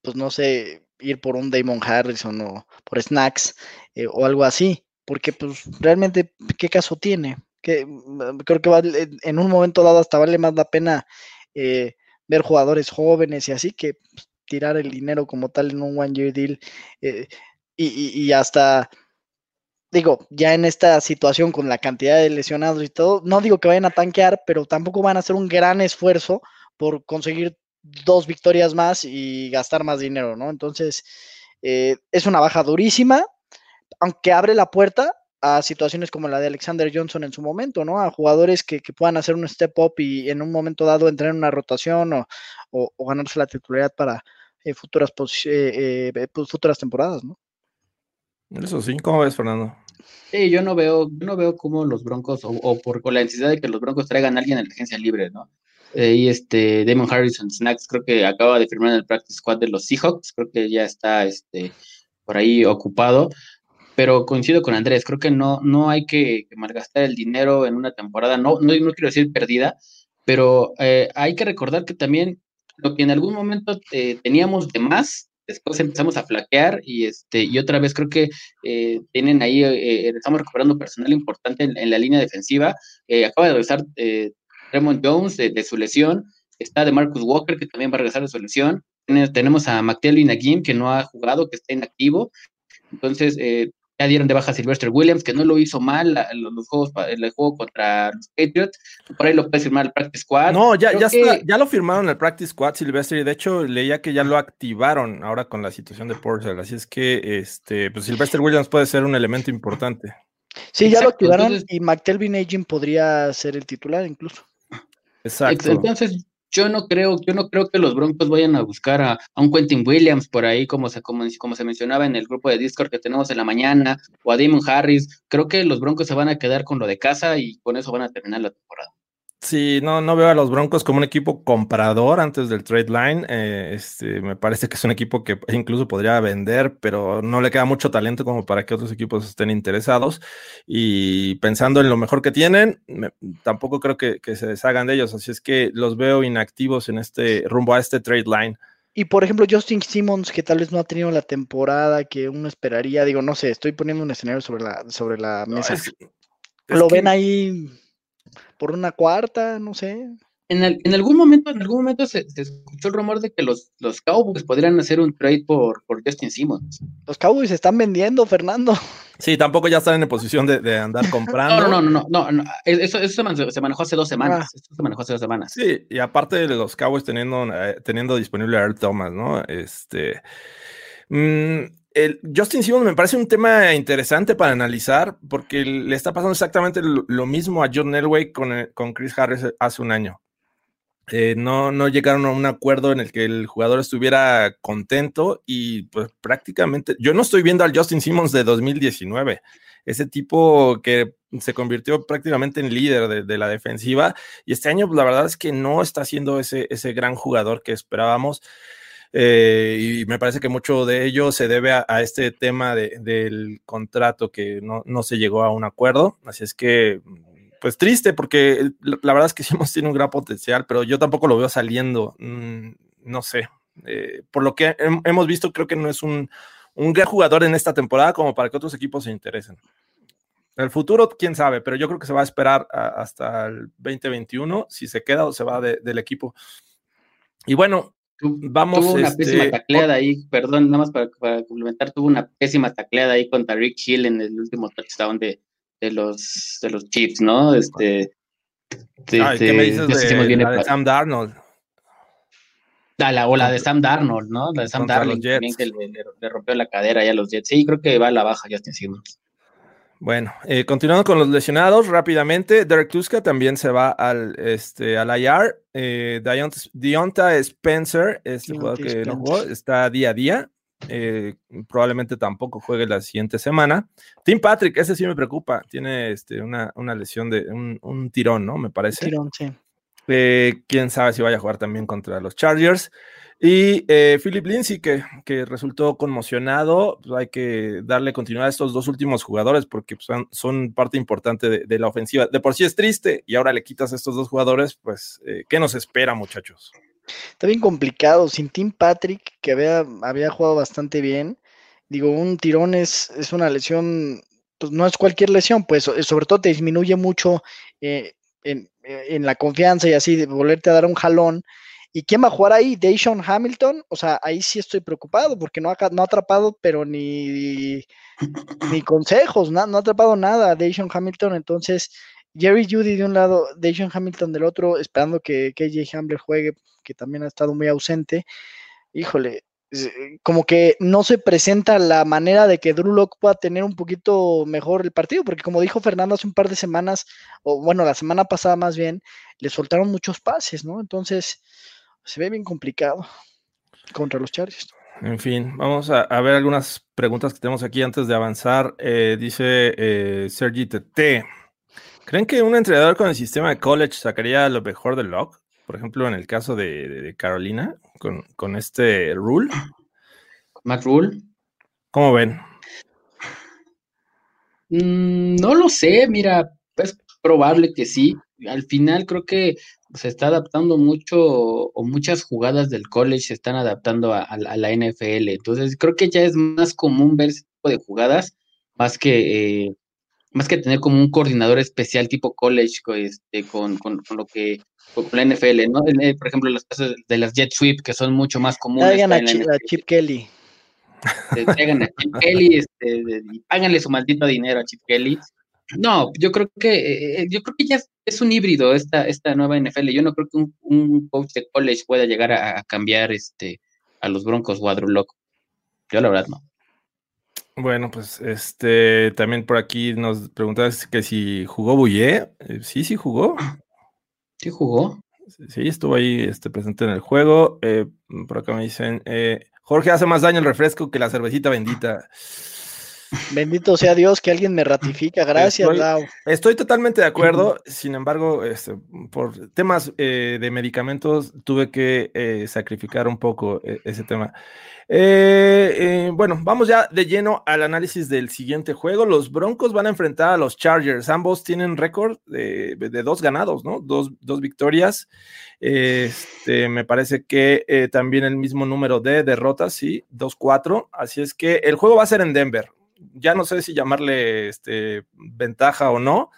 Speaker 5: pues no sé, ir por un Damon Harrison o por Snacks eh, o algo así, porque pues realmente, ¿qué caso tiene? Que, mm, creo que en un momento dado hasta vale más la pena eh, ver jugadores jóvenes y así que pues, tirar el dinero como tal en un one year deal eh, y, y, hasta digo, ya en esta situación con la cantidad de lesionados y todo, no digo que vayan a tanquear, pero tampoco van a hacer un gran esfuerzo por conseguir dos victorias más y gastar más dinero, ¿no? Entonces, eh, es una baja durísima, aunque abre la puerta a situaciones como la de Alexander Johnson en su momento, ¿no? A jugadores que, puedan hacer un step up y en un momento dado entrar en una rotación o, ganarse la titularidad para eh, futuras, eh, pues, futuras temporadas, ¿no?
Speaker 3: Eso sí, ¿cómo ves, Fernando?
Speaker 4: Sí, yo no veo, no veo cómo los Broncos, o, por la necesidad de que los Broncos traigan a alguien en la agencia libre, ¿no? Y este Damon Harrison Snacks creo que acaba de firmar en el practice squad de los Seahawks, creo que ya está este, por ahí ocupado, pero coincido con Andrés, creo que no, no hay que, malgastar el dinero en una temporada, no, no, no quiero decir perdida, pero eh, hay que recordar que también lo que en algún momento eh, teníamos de más, después empezamos a flaquear y este y otra vez creo que eh, tienen ahí estamos recuperando personal importante en, la línea defensiva acaba de regresar Raymond Jones de, su lesión, está de Marcus Walker, que también va a regresar de su lesión, tenemos a McTelly Nagim, que no ha jugado, que está inactivo, entonces eh, ya dieron de baja a Sylvester Williams, que no lo hizo mal los, juegos, el juego contra los Patriots, por ahí lo puede firmar el Practice Squad.
Speaker 3: No, ya, ya, ya lo firmaron el Practice Squad, Sylvester, y de hecho leía que ya lo activaron ahora con la situación de Porter, así es que este, pues Sylvester Williams puede ser un elemento importante.
Speaker 5: Sí, ya lo activaron y McTelvin Agin podría ser el titular incluso.
Speaker 4: Exacto. Entonces, yo no creo, yo no creo que los Broncos vayan a buscar a, un Quentin Williams por ahí, como se, como, se mencionaba en el grupo de Discord que tenemos en la mañana, o a Damon Harris. Creo que los Broncos se van a quedar con lo de casa y con eso van a terminar la temporada.
Speaker 3: Sí, no, no veo a los Broncos como un equipo comprador antes del trade line. Eh, este, me parece que es un equipo que incluso podría vender, pero no le queda mucho talento como para que otros equipos estén interesados. Y pensando en lo mejor que tienen, tampoco creo que, se deshagan de ellos. Así es que los veo inactivos en este rumbo a este trade line.
Speaker 5: Y por ejemplo, Justin Simmons, que tal vez no ha tenido la temporada que uno esperaría, digo, no sé, estoy poniendo un escenario sobre la, sobre la mesa. ¿Lo ven ahí por una cuarta, no sé.
Speaker 4: En, algún momento, en algún momento se, escuchó el rumor de que los, los Cowboys podrían hacer un trade por, por Justin Simmons.
Speaker 5: Los Cowboys se están vendiendo, Fernando.
Speaker 3: Sí, tampoco ya están en posición de, andar comprando.
Speaker 4: no, no, no, no, no, Eso, se manejó hace dos semanas. Ah. Eso se manejó hace dos semanas.
Speaker 3: Sí, y aparte de los Cowboys teniendo, eh, teniendo disponible a Earl Thomas, ¿no? Este. Mmm, Justin Simmons me parece un tema interesante para analizar porque le está pasando exactamente lo, mismo a John Elway con, eh, con, Chris Harris hace un año. Eh, no, no llegaron a un acuerdo en el que el jugador estuviera contento y pues prácticamente yo no estoy viendo al Justin Simmons de 2019, ese tipo que se convirtió prácticamente en líder de, la defensiva y este año pues, la verdad es que no está siendo ese, ese gran jugador que esperábamos. Eh, y me parece que mucho de ello se debe a, este tema del contrato que no, se llegó a un acuerdo. Así es que, pues triste, porque la verdad es que sí tenido un gran potencial, pero yo tampoco lo veo saliendo. Mm, no sé. Eh, por lo que hemos visto, creo que no es un, gran jugador en esta temporada como para que otros equipos se interesen. El futuro, quién sabe, pero yo creo que se va a esperar hasta el 2021 si se queda o se va del equipo. Y bueno, Vamos,
Speaker 4: tuvo una pésima este, tacleada ahí, perdón, nada más para, complementar, tuvo una pésima tacleada ahí contra Rick Hill en el último touchdown de, de los de los Chiefs, ¿no? Este,
Speaker 3: ¿qué me dices de, Sam Darnold?
Speaker 4: Ah, la, o la de Sam Darnold, ¿no? La de Sam Darnold también que le, rompió la cadera ya a los Jets. Sí, creo que va a la baja ya Justin
Speaker 3: bueno, eh, continuando con los lesionados rápidamente, Derek Tuska también se va al, este, al IR. Eh, Deonta Spencer, este jugador que no jugó, está día a día. Eh, probablemente tampoco juegue la siguiente semana. Tim Patrick, ese sí me preocupa. Tiene este, una, una lesión de un, un, tirón, ¿no? Me parece.
Speaker 5: tirón, sí.
Speaker 3: Eh, quién sabe si vaya a jugar también contra los Chargers. Y eh, Philip Lindsay, que, resultó conmocionado, pues hay que darle continuidad a estos dos últimos jugadores porque pues, son, parte importante de, la ofensiva. De por sí es triste y ahora le quitas a estos dos jugadores, pues, eh, ¿qué nos espera, muchachos?
Speaker 5: Está bien complicado. Sin Tim Patrick, que había, había jugado bastante bien, digo, un tirón es, es una lesión, pues no es cualquier lesión, pues sobre todo te disminuye mucho eh, en la confianza y así, de volverte a dar un jalón ¿Y quién va a jugar ahí? ¿Dayshon Hamilton? O sea, ahí sí estoy preocupado porque no ha, no ha atrapado, pero ni, ni consejos, no, ha atrapado nada Dayshon Hamilton. Entonces, Jerry Judy de un lado, Dayshon Hamilton del otro, esperando que KJ Hamler juegue, que también ha estado muy ausente. Híjole, como que no se presenta la manera de que Drew Locke pueda tener un poquito mejor el partido, porque como dijo Fernando hace un par de semanas, o bueno, la semana pasada más bien, le soltaron muchos pases, ¿no? Entonces, se ve bien complicado contra los Chargers.
Speaker 3: En fin, vamos a, ver algunas preguntas que tenemos aquí antes de avanzar. Eh, dice eh, Sergi TT. ¿Creen que un entrenador con el sistema de college sacaría lo mejor del log? Por ejemplo, en el caso de, Carolina, con, este rule.
Speaker 4: Matt Rule.
Speaker 3: ¿Cómo ven?
Speaker 4: Mm, no lo sé, mira, es probable que sí. Al final creo que se está adaptando mucho o muchas jugadas del college se están adaptando a, la NFL. Entonces creo que ya es más común ver ese tipo de jugadas más que eh, más que tener como un coordinador especial tipo college este, con, con, lo que con la NFL, ¿no? Eh, por ejemplo, los casos de las jet sweep que son mucho más comunes.
Speaker 5: Traigan a, Chip Kelly.
Speaker 4: Traigan a Chip Kelly este, y páganle su maldito dinero a Chip Kelly no, yo creo que eh, eh, yo creo que ya es un híbrido esta, esta nueva NFL. Yo no creo que un, coach de college pueda llegar a, cambiar este a los Broncos o a Drew Yo la verdad no.
Speaker 3: Bueno, pues este también por aquí nos preguntas que si jugó Bouye. Eh, sí, sí jugó.
Speaker 4: Sí jugó.
Speaker 3: Sí, estuvo ahí este, presente en el juego. Eh, por acá me dicen, eh, Jorge hace más daño el refresco que la cervecita bendita.
Speaker 5: Bendito sea Dios que alguien me ratifica. Gracias,
Speaker 3: Estoy-
Speaker 5: Lau.
Speaker 3: Estoy totalmente de acuerdo, sin embargo, este, por temas eh, de medicamentos tuve que eh, sacrificar un poco eh, ese tema. Bueno, vamos ya de lleno al análisis del siguiente juego. Los Broncos van a enfrentar a los Chargers. Ambos tienen récord de, de dos ganados, ¿no? Dos, dos victorias. Este, me parece que también el mismo número de derrotas, sí, 2-4. Así es que el juego va a ser en Denver ya no sé si llamarle este, ventaja o no.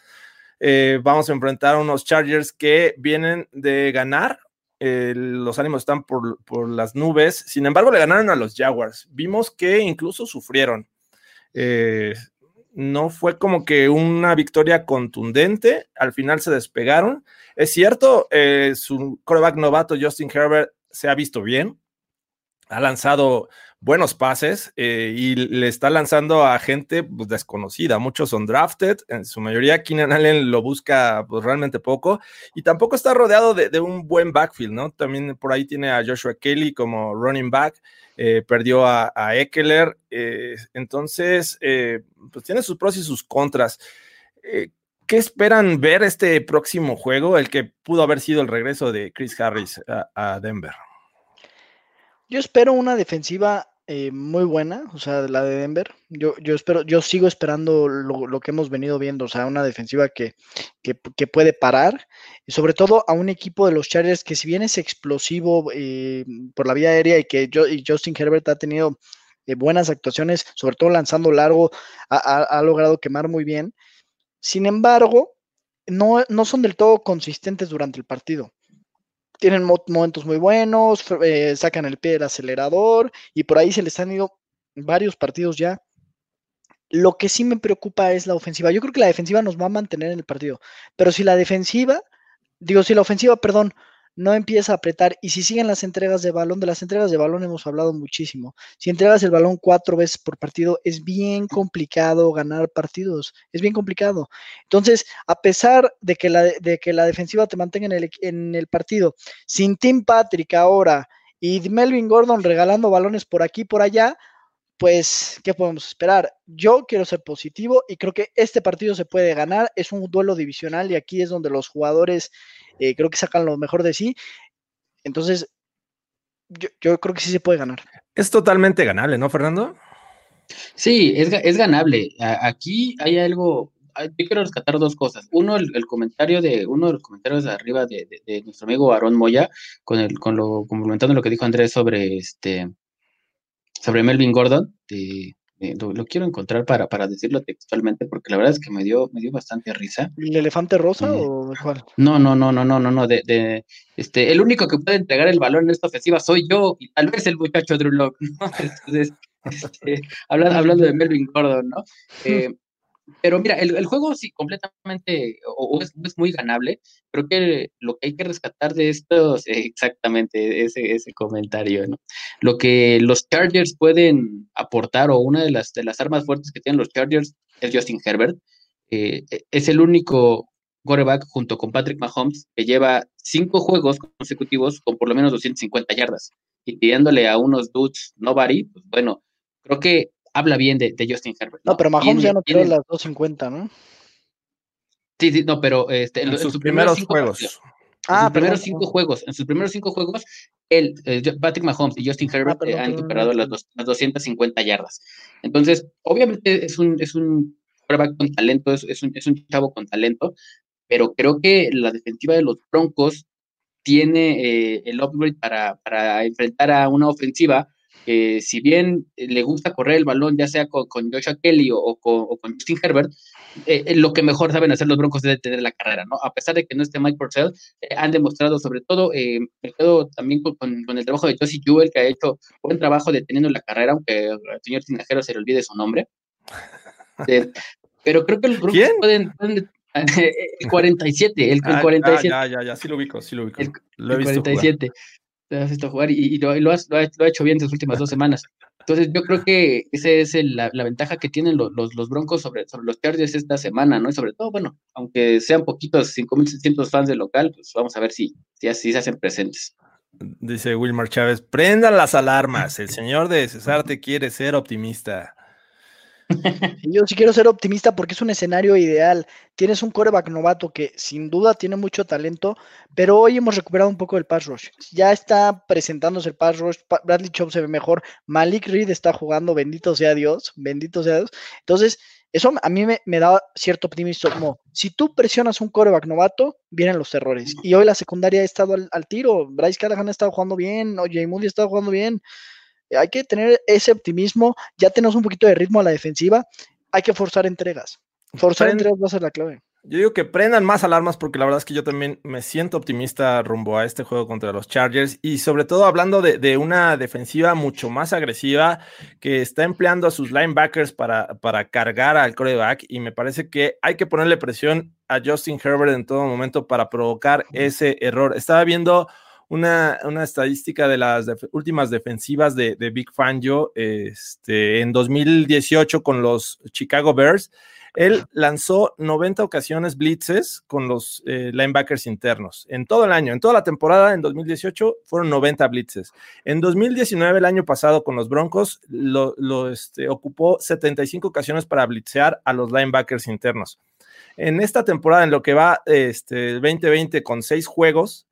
Speaker 3: Eh, vamos a enfrentar a unos Chargers que vienen de ganar. Eh, los ánimos están por, las nubes. Sin embargo, le ganaron a los Jaguars. Vimos que incluso sufrieron. Eh, no fue como que una victoria contundente. Al final se despegaron. Es cierto, su coreback novato Justin Herbert se ha visto bien. Ha lanzado buenos pases eh, y le está lanzando a gente pues, desconocida. Muchos son drafted, en su mayoría Keenan Allen lo busca pues, realmente poco y tampoco está rodeado de, un buen backfield, ¿no? También por ahí tiene a Joshua Kelly como running back, eh, perdió a, a Eckler, eh, entonces pues tiene sus pros y sus contras. Eh, ¿Qué esperan ver este próximo juego, el que pudo haber sido el regreso de Chris Harris a Denver?
Speaker 5: Yo espero una defensiva eh, muy buena, o sea, la de Denver. Yo, yo espero, yo sigo esperando lo, que hemos venido viendo, o sea, una defensiva que, que, puede parar, y sobre todo a un equipo de los Chargers que si bien es explosivo eh, por la vía aérea y que Justin Herbert ha tenido eh, buenas actuaciones, sobre todo lanzando largo, ha logrado quemar muy bien. Sin embargo, no, no son del todo consistentes durante el partido tienen momentos muy buenos, eh, sacan el pie del acelerador y por ahí se les han ido varios partidos ya. Lo que sí me preocupa es la ofensiva. Yo creo que la defensiva nos va a mantener en el partido, pero si la defensiva, digo, si la ofensiva, perdón, no empieza a apretar y si siguen las entregas de balón, de las entregas de balón hemos hablado muchísimo. Si entregas el balón cuatro veces por partido, es bien complicado ganar partidos, es bien complicado. Entonces, a pesar de que la, de que la defensiva te mantenga en el, en el partido, sin Tim Patrick ahora y Melvin Gordon regalando balones por aquí y por allá, pues, ¿qué podemos esperar? Yo quiero ser positivo y creo que este partido se puede ganar. Es un duelo divisional y aquí es donde los jugadores eh, creo que sacan lo mejor de sí. Entonces, yo, yo, creo que sí se puede ganar.
Speaker 3: Es totalmente ganable, ¿no, Fernando?
Speaker 4: Sí, es, es ganable. Aquí hay algo, yo quiero rescatar dos cosas. Uno, el, el comentario de, uno de los comentarios de arriba de, de, de nuestro amigo Aarón Moya, con el, con lo, complementando lo que dijo Andrés sobre este, sobre Melvin Gordon, de, de, lo, lo, quiero encontrar para, para decirlo textualmente, porque la verdad es que me dio, me dio bastante risa.
Speaker 5: ¿El elefante rosa eh, o cuál?
Speaker 4: No, no, no, no, no, no, no, de, de, este, el único que puede entregar el balón en esta ofensiva soy yo, y tal vez el muchacho Drew Locke, ¿no? Entonces, este, hablando, hablando de Melvin Gordon, ¿no? Eh, pero mira, el, el, juego sí, completamente, o, es, es, muy ganable. Creo que lo que hay que rescatar de esto es exactamente ese, ese comentario, ¿no? Lo que los Chargers pueden aportar, o una de las, de las armas fuertes que tienen los Chargers, es Justin Herbert. Eh, es el único quarterback junto con Patrick Mahomes que lleva cinco juegos consecutivos con por lo menos 250 yardas. Y pidiéndole a unos dudes nobody, pues bueno, creo que habla bien de, de Justin Herbert.
Speaker 5: ¿no? no, pero Mahomes tiene, ya no tiró las 250, ¿no?
Speaker 4: Sí, sí, no, pero este,
Speaker 3: en, en, sus, sus primeros, primeros juegos.
Speaker 4: Partidos, ah, en sus primeros perdón. cinco juegos, en sus primeros cinco juegos, él, eh, Patrick Mahomes y Justin Herbert ah, perdón, han superado las, dos, las 250 yardas. Entonces, obviamente es un, es un quarterback con talento, es, es, un, es un chavo con talento, pero creo que la defensiva de los Broncos tiene eh, el upgrade para, para enfrentar a una ofensiva que si bien le gusta correr el balón, ya sea con, con Joshua Kelly o, o, con, o, con, Justin Herbert, eh, lo que mejor saben hacer los Broncos es detener la carrera, ¿no? A pesar de que no esté Mike Purcell, eh, han demostrado sobre todo, eh, también con, con, el trabajo de Josie Jewell, que ha hecho buen trabajo deteniendo la carrera, aunque al señor Tinajero se le olvide su nombre. pero creo que los Broncos
Speaker 3: ¿Quién?
Speaker 4: pueden, pueden el 47, el, el
Speaker 3: ah,
Speaker 4: 47.
Speaker 3: Ah, ya, ya, ya, sí lo ubico, sí lo ubico.
Speaker 4: El,
Speaker 3: lo he
Speaker 4: el
Speaker 3: visto
Speaker 4: 47. Jugar. Te has visto jugar y, lo, lo, has, lo, ha, lo, hecho bien en las últimas dos semanas. Entonces yo creo que esa es la, ventaja que tienen los, Broncos sobre, los Chargers esta semana, ¿no? Y sobre todo, bueno, aunque sean poquitos, 5.600 fans de local, pues vamos a ver si, si así se hacen presentes.
Speaker 3: Dice Wilmar Chávez, prendan las alarmas, el señor de César te quiere ser optimista.
Speaker 5: Yo sí quiero ser optimista porque es un escenario ideal. Tienes un coreback novato que sin duda tiene mucho talento, pero hoy hemos recuperado un poco el pass rush. Ya está presentándose el pass rush. Bradley Chop se ve mejor. Malik Reed está jugando, bendito sea Dios, bendito sea Dios. Entonces, eso a mí me, da cierto optimismo. Si tú presionas un coreback novato, vienen los errores. Y hoy la secundaria ha estado al, tiro. Bryce Callahan ha estado jugando bien, o Jay Moody ha estado jugando bien hay que tener ese optimismo, ya tenemos un poquito de ritmo a la defensiva, hay que forzar entregas. Forzar entregas va a ser la clave.
Speaker 3: Yo digo que prendan más alarmas porque la verdad es que yo también me siento optimista rumbo a este juego contra los Chargers y sobre todo hablando de, una defensiva mucho más agresiva que está empleando a sus linebackers para, para cargar al coreback y me parece que hay que ponerle presión a Justin Herbert en todo momento para provocar ese error. Estaba viendo una, estadística de las últimas defensivas de, Big Fangio este, en 2018 con los Chicago Bears. Él lanzó 90 ocasiones blitzes con los eh, linebackers internos en todo el año. En toda la temporada, en 2018, fueron 90 blitzes. En 2019, el año pasado, con los Broncos, lo, este, ocupó 75 ocasiones para blitzear a los linebackers internos. En esta temporada, en lo que va este, 2020 con seis juegos,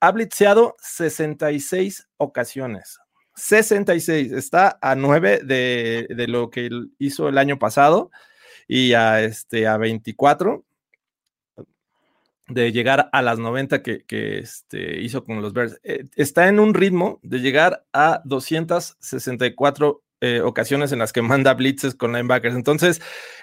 Speaker 3: ha blitzeado 66 ocasiones. 66, está a 9 de, lo que hizo el año pasado y a, este, a 24 de llegar a las 90 que, este, hizo con los Bears. Eh, está en un ritmo de llegar a 264 eh, ocasiones en las que manda blitzes con linebackers. Entonces,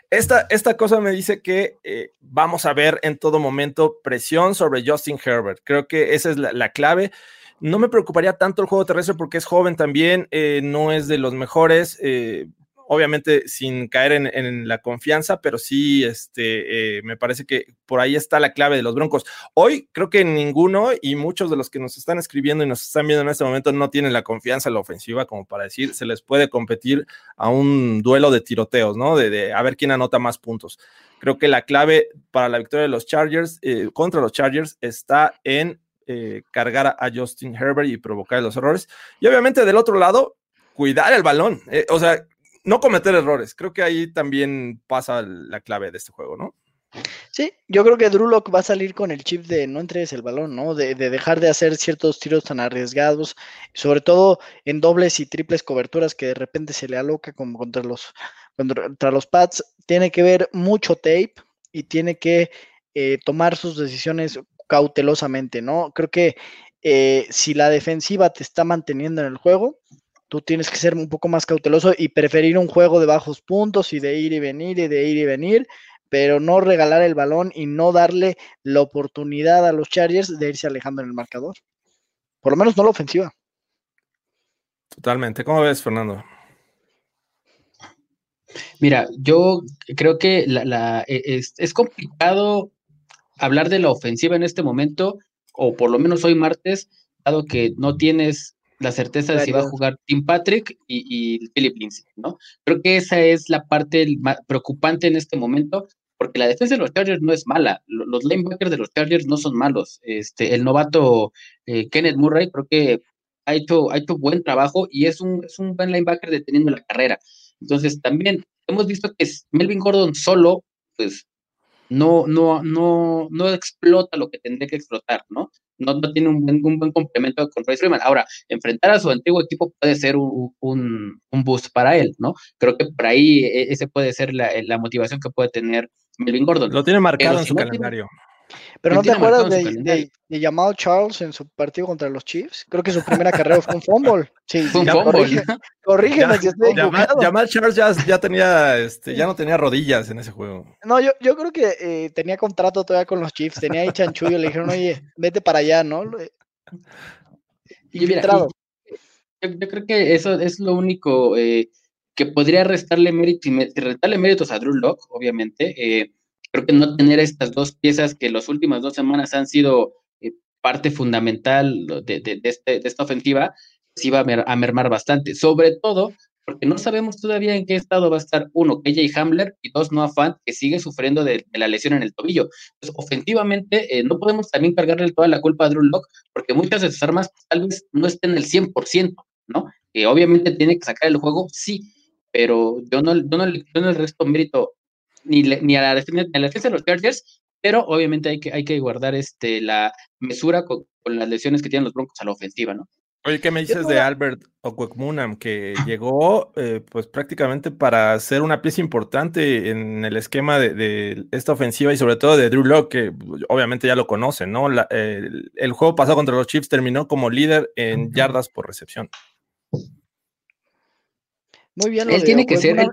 Speaker 3: esta, esta cosa me dice que eh, vamos a ver en todo momento presión sobre Justin Herbert. Creo que esa es la, clave. No me preocuparía tanto el juego terrestre porque es joven también, eh, no es de los mejores obviamente sin caer en, la confianza, pero sí, este, eh, me parece que por ahí está la clave de los Broncos. Hoy creo que ninguno y muchos de los que nos están escribiendo y nos están viendo en este momento no tienen la confianza en la ofensiva como para decir se les puede competir a un duelo de tiroteos, ¿no? De, a ver quién anota más puntos. Creo que la clave para la victoria de los Chargers eh, contra los Chargers está en eh, cargar a Justin Herbert y provocar los errores. Y obviamente del otro lado, cuidar el balón. o sea, no cometer errores. Creo que ahí también pasa la clave de este juego, ¿no?
Speaker 5: Sí, yo creo que Drew va a salir con el chip de no entregues el balón, ¿no? De, dejar de hacer ciertos tiros tan arriesgados, sobre todo en dobles y triples coberturas que de repente se le aloca como contra los, contra, los Pats. Tiene que ver mucho tape y tiene que eh, tomar sus decisiones cautelosamente, ¿no? Creo que eh, si la defensiva te está manteniendo en el juego, tú tienes que ser un poco más cauteloso y preferir un juego de bajos puntos y de ir y venir y de ir y venir, pero no regalar el balón y no darle la oportunidad a los Chargers de irse alejando en el marcador. Por lo menos no la ofensiva.
Speaker 3: Totalmente. ¿Cómo ves, Fernando?
Speaker 4: Mira, yo creo que la, e, es, es, complicado hablar de la ofensiva en este momento, o por lo menos hoy martes, dado que no tienes la certeza de si va a jugar Tim Patrick y, y Philip Lindsay, ¿no? Creo que esa es la parte preocupante en este momento, porque la defensa de los Chargers no es mala, los linebackers de los Chargers no son malos. Este, el novato eh, Kenneth Murray creo que ha hecho, ha hecho buen trabajo y es un, es un buen linebacker deteniendo la carrera. Entonces, también hemos visto que Melvin Gordon solo, pues, no, no, no, no explota lo que tendría que explotar, ¿no? no, tiene un buen, complemento con Royce Freeman. Ahora, enfrentar a su antiguo equipo puede ser un, un, boost para él, ¿no? Creo que por ahí e, ese puede ser la, la motivación que puede tener Melvin Gordon.
Speaker 3: Lo tiene marcado en su calendario.
Speaker 5: Pero no te acuerdas de, de, llamado Charles en su partido contra los Chiefs? Creo que su primera carrera fue un fumble. Sí,
Speaker 4: fue un fumble.
Speaker 5: Corrígeme si estoy
Speaker 3: Jamal, Charles ya, ya, tenía, este, ya no tenía rodillas en ese juego.
Speaker 5: No, yo, yo creo que eh, tenía contrato todavía con los Chiefs, tenía ahí chanchullo, le dijeron, oye, vete para allá, ¿no?
Speaker 4: Y, mira, yo, creo que eso es lo único eh, que podría restarle mérito, restarle méritos a Drew Locke, obviamente. Eh, creo que no tener estas dos piezas que las últimas dos semanas han sido eh, parte fundamental de, este, de, esta ofensiva, sí va a, mermar bastante, sobre todo porque no sabemos todavía en qué estado va a estar, uno, KJ Hamler, y dos, Noah Fant, que sigue sufriendo de, la lesión en el tobillo. Entonces, ofensivamente, eh, no podemos también cargarle toda la culpa a Drew Locke, porque muchas de sus armas tal vez no estén el 100%, ¿no? Que obviamente tiene que sacar el juego, sí, pero yo no, yo no le doy el resto mérito ni, ni, a la defensa, ni a la defensa de los Chargers, pero obviamente hay que, hay que guardar este, la mesura con, las lesiones que tienen los Broncos a la ofensiva, ¿no?
Speaker 3: Oye, ¿qué me dices de Albert Okwekmunam, que llegó eh, pues prácticamente para ser una pieza importante en el esquema de, esta ofensiva y sobre todo de Drew Locke, que obviamente ya lo conocen, ¿no? el, juego pasado contra los Chiefs terminó como líder en yardas por recepción.
Speaker 5: Muy bien.
Speaker 4: Él tiene que ser...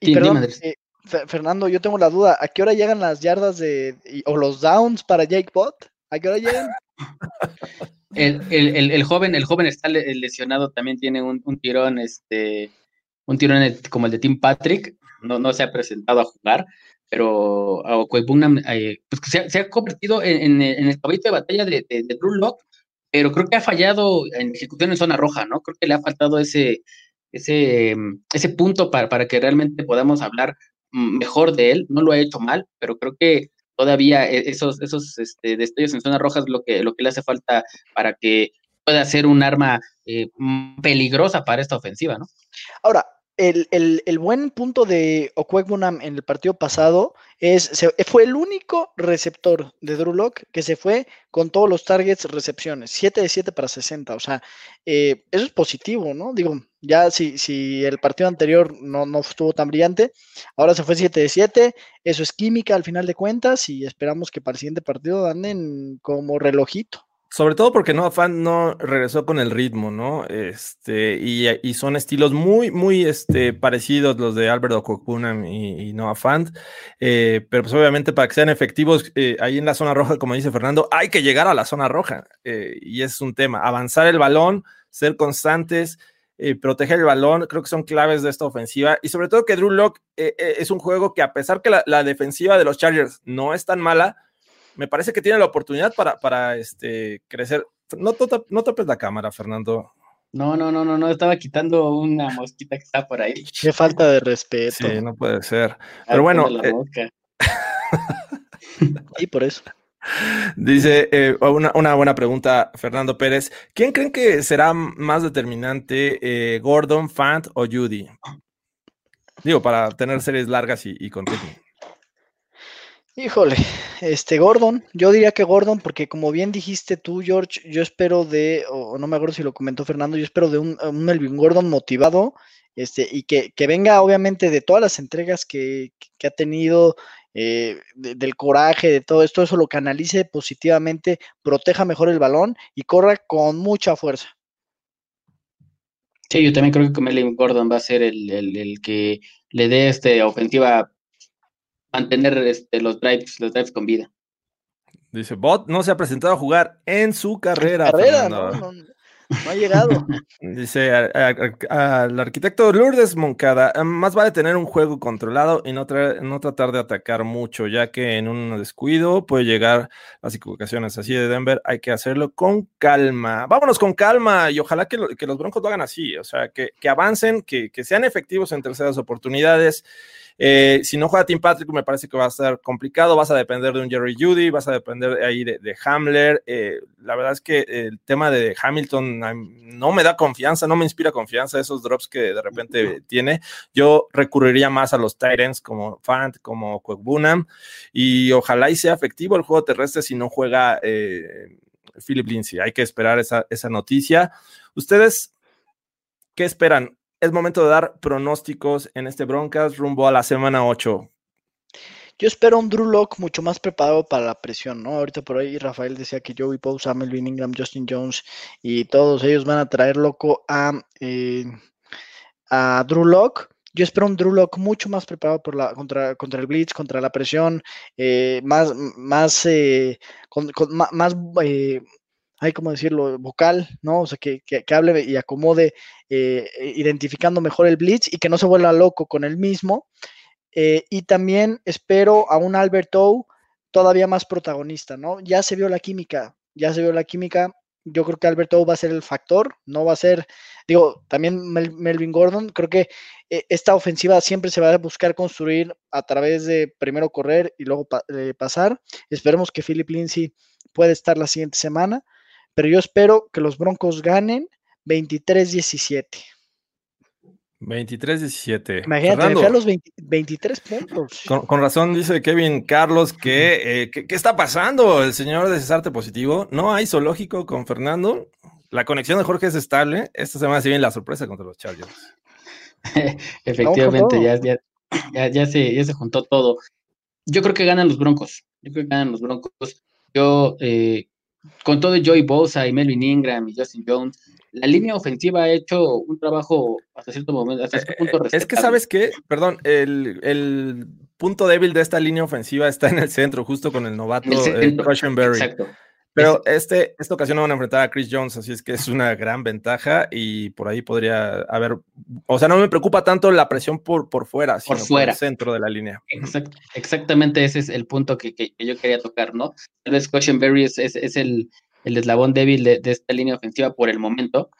Speaker 5: Y perdón, eh, Fernando, yo tengo la duda, ¿a qué hora llegan las yardas de o los downs para Jake Bott? ¿A qué hora llegan?
Speaker 4: El, joven, el joven está lesionado, también tiene un, tirón, este, un tirón como el de Tim Patrick, no, no se ha presentado a jugar, pero a eh, pues se, ha convertido en, el caballito de batalla de, de, Drew Locke, pero creo que ha fallado en ejecución en zona roja, ¿no? Creo que le ha faltado ese, ese, ese punto para, para que realmente podamos hablar mejor de él, no lo ha hecho mal, pero creo que todavía e, esos, esos este, destellos en zona roja es lo que, lo que le hace falta para que pueda ser un arma eh, peligrosa para esta ofensiva, ¿no?
Speaker 5: Ahora, el, buen punto de Okwekbunam en el partido pasado es, fue el único receptor de Drew Lock que se fue con todos los targets recepciones, 7 de 7 para 60, o sea, eh, eso es positivo, ¿no? Digo, ya si, si el partido anterior no, no estuvo tan brillante, ahora se fue 7 de 7, eso es química al final de cuentas y esperamos que para el siguiente partido anden como relojito.
Speaker 3: Sobre todo porque Noah Fan no regresó con el ritmo, ¿no? Este, y, son estilos muy, muy este, parecidos los de Albert Okokunam y, Noah Fant. Eh, pero pues obviamente para que sean efectivos eh, ahí en la zona roja, como dice Fernando, hay que llegar a la zona roja. Eh, y es un tema. Avanzar el balón, ser constantes, proteger el balón, creo que son claves de esta ofensiva. Y sobre todo que Drew Lock es un juego que a pesar que la defensiva de los Chargers no es tan mala, me parece que tiene la oportunidad para, para este, crecer. No, no tapes la cámara, Fernando.
Speaker 4: No, no, no, no, no, estaba quitando una mosquita que está por ahí.
Speaker 5: Qué falta de respeto.
Speaker 3: Sí, no puede ser. Pero bueno. Eh,
Speaker 5: y por eso.
Speaker 3: Dice eh, una, buena pregunta, Fernando Pérez. ¿Quién creen que será más determinante, eh, Gordon, Fant o Judy? Digo, para tener series largas y, y con
Speaker 5: Híjole, este Gordon, yo diría que Gordon, porque como bien dijiste tú, George, yo espero de, o no me acuerdo si lo comentó Fernando, yo espero de un, Melvin Gordon motivado, este, y que, venga obviamente de todas las entregas que, ha tenido, eh, del coraje, de todo esto, eso lo canalice positivamente, proteja mejor el balón y corra con mucha fuerza.
Speaker 4: Sí, yo también creo que Melvin Gordon va a ser el, el que le dé este ofensiva mantener este, los drives, los drives con vida.
Speaker 3: Dice, Bot no se ha presentado a jugar en su carrera.
Speaker 5: no, ha llegado.
Speaker 3: Dice al arquitecto Lourdes Moncada, ah, más vale tener un juego controlado y no, no tratar de atacar mucho, ya que en un descuido puede llegar las equivocaciones. Así de Denver hay que hacerlo con calma. Vámonos con calma y ojalá que, que los Broncos lo hagan así, o sea, que, que avancen, que, que sean efectivos en terceras oportunidades eh, si no juega Tim Patrick, me parece que va a ser complicado. Vas a depender de un Jerry Judy, vas a depender de ahí de, Hamler. Eh, la verdad es que el tema de Hamilton no me da confianza, no me inspira confianza esos drops que de repente tiene. Yo recurriría más a los Titans como Fant, como Kwekbunam, y ojalá y sea efectivo el juego terrestre si no juega eh, Philip Lindsay. Hay que esperar esa, esa noticia. ¿Ustedes qué esperan? Es momento de dar pronósticos en este Broncas rumbo a la semana 8.
Speaker 5: Yo espero un Drew Lock mucho más preparado para la presión, ¿no? Ahorita por ahí Rafael decía que Joey Poe, Samuel Ingram, Justin Jones y todos ellos van a traer loco a, eh, a Drew Lock. Yo espero un Drew Lock mucho más preparado por la, contra, contra el blitz, contra la presión, eh, más, más, eh, más hay como decirlo, vocal, ¿no? O sea, que, que, hable y acomode, eh, identificando mejor el blitz y que no se vuelva loco con el mismo. Eh, y también espero a un Alberto todavía más protagonista, ¿no? Ya se vio la química, ya se vio la química Yo creo que Alberto va a ser el factor, no va a ser, digo, también Melvin Gordon. Creo que eh, esta ofensiva siempre se va a buscar construir a través de primero correr y luego eh, pasar. Esperemos que Philip Lindsay pueda estar la siguiente semana, pero yo espero que los Broncos ganen 23-17.
Speaker 3: 23-17.
Speaker 5: Imagínate, a los 23 puntos.
Speaker 3: Con, razón dice Kevin Carlos que, eh, ¿qué está pasando? El señor de Cesarte positivo. No hay zoológico con Fernando. La conexión de Jorge es estable. Esta semana se viene la sorpresa contra los Chargers.
Speaker 4: Efectivamente, ya, ya, ya, se, ya se juntó todo. Yo creo que ganan los Broncos. Yo creo que ganan los Broncos. Yo, eh, con todo Joey Bosa y Melvin Ingram y Justin Jones, la línea ofensiva ha hecho un trabajo hasta cierto momento, hasta cierto punto
Speaker 3: eh, Es que sabes qué, perdón, el, punto débil de esta línea ofensiva está en el centro, justo con el novato el Berry. Exacto. Pero este, esta ocasión no van a enfrentar a Chris Jones, así es que es una gran ventaja y por ahí podría haber, o sea, no me preocupa tanto la presión por, por fuera,
Speaker 4: sino por, fuera.
Speaker 3: el centro de la línea.
Speaker 4: exactamente ese es el punto que, yo quería tocar, ¿no? Tal vez Berry es, es, el, el eslabón débil de, esta línea ofensiva por el momento,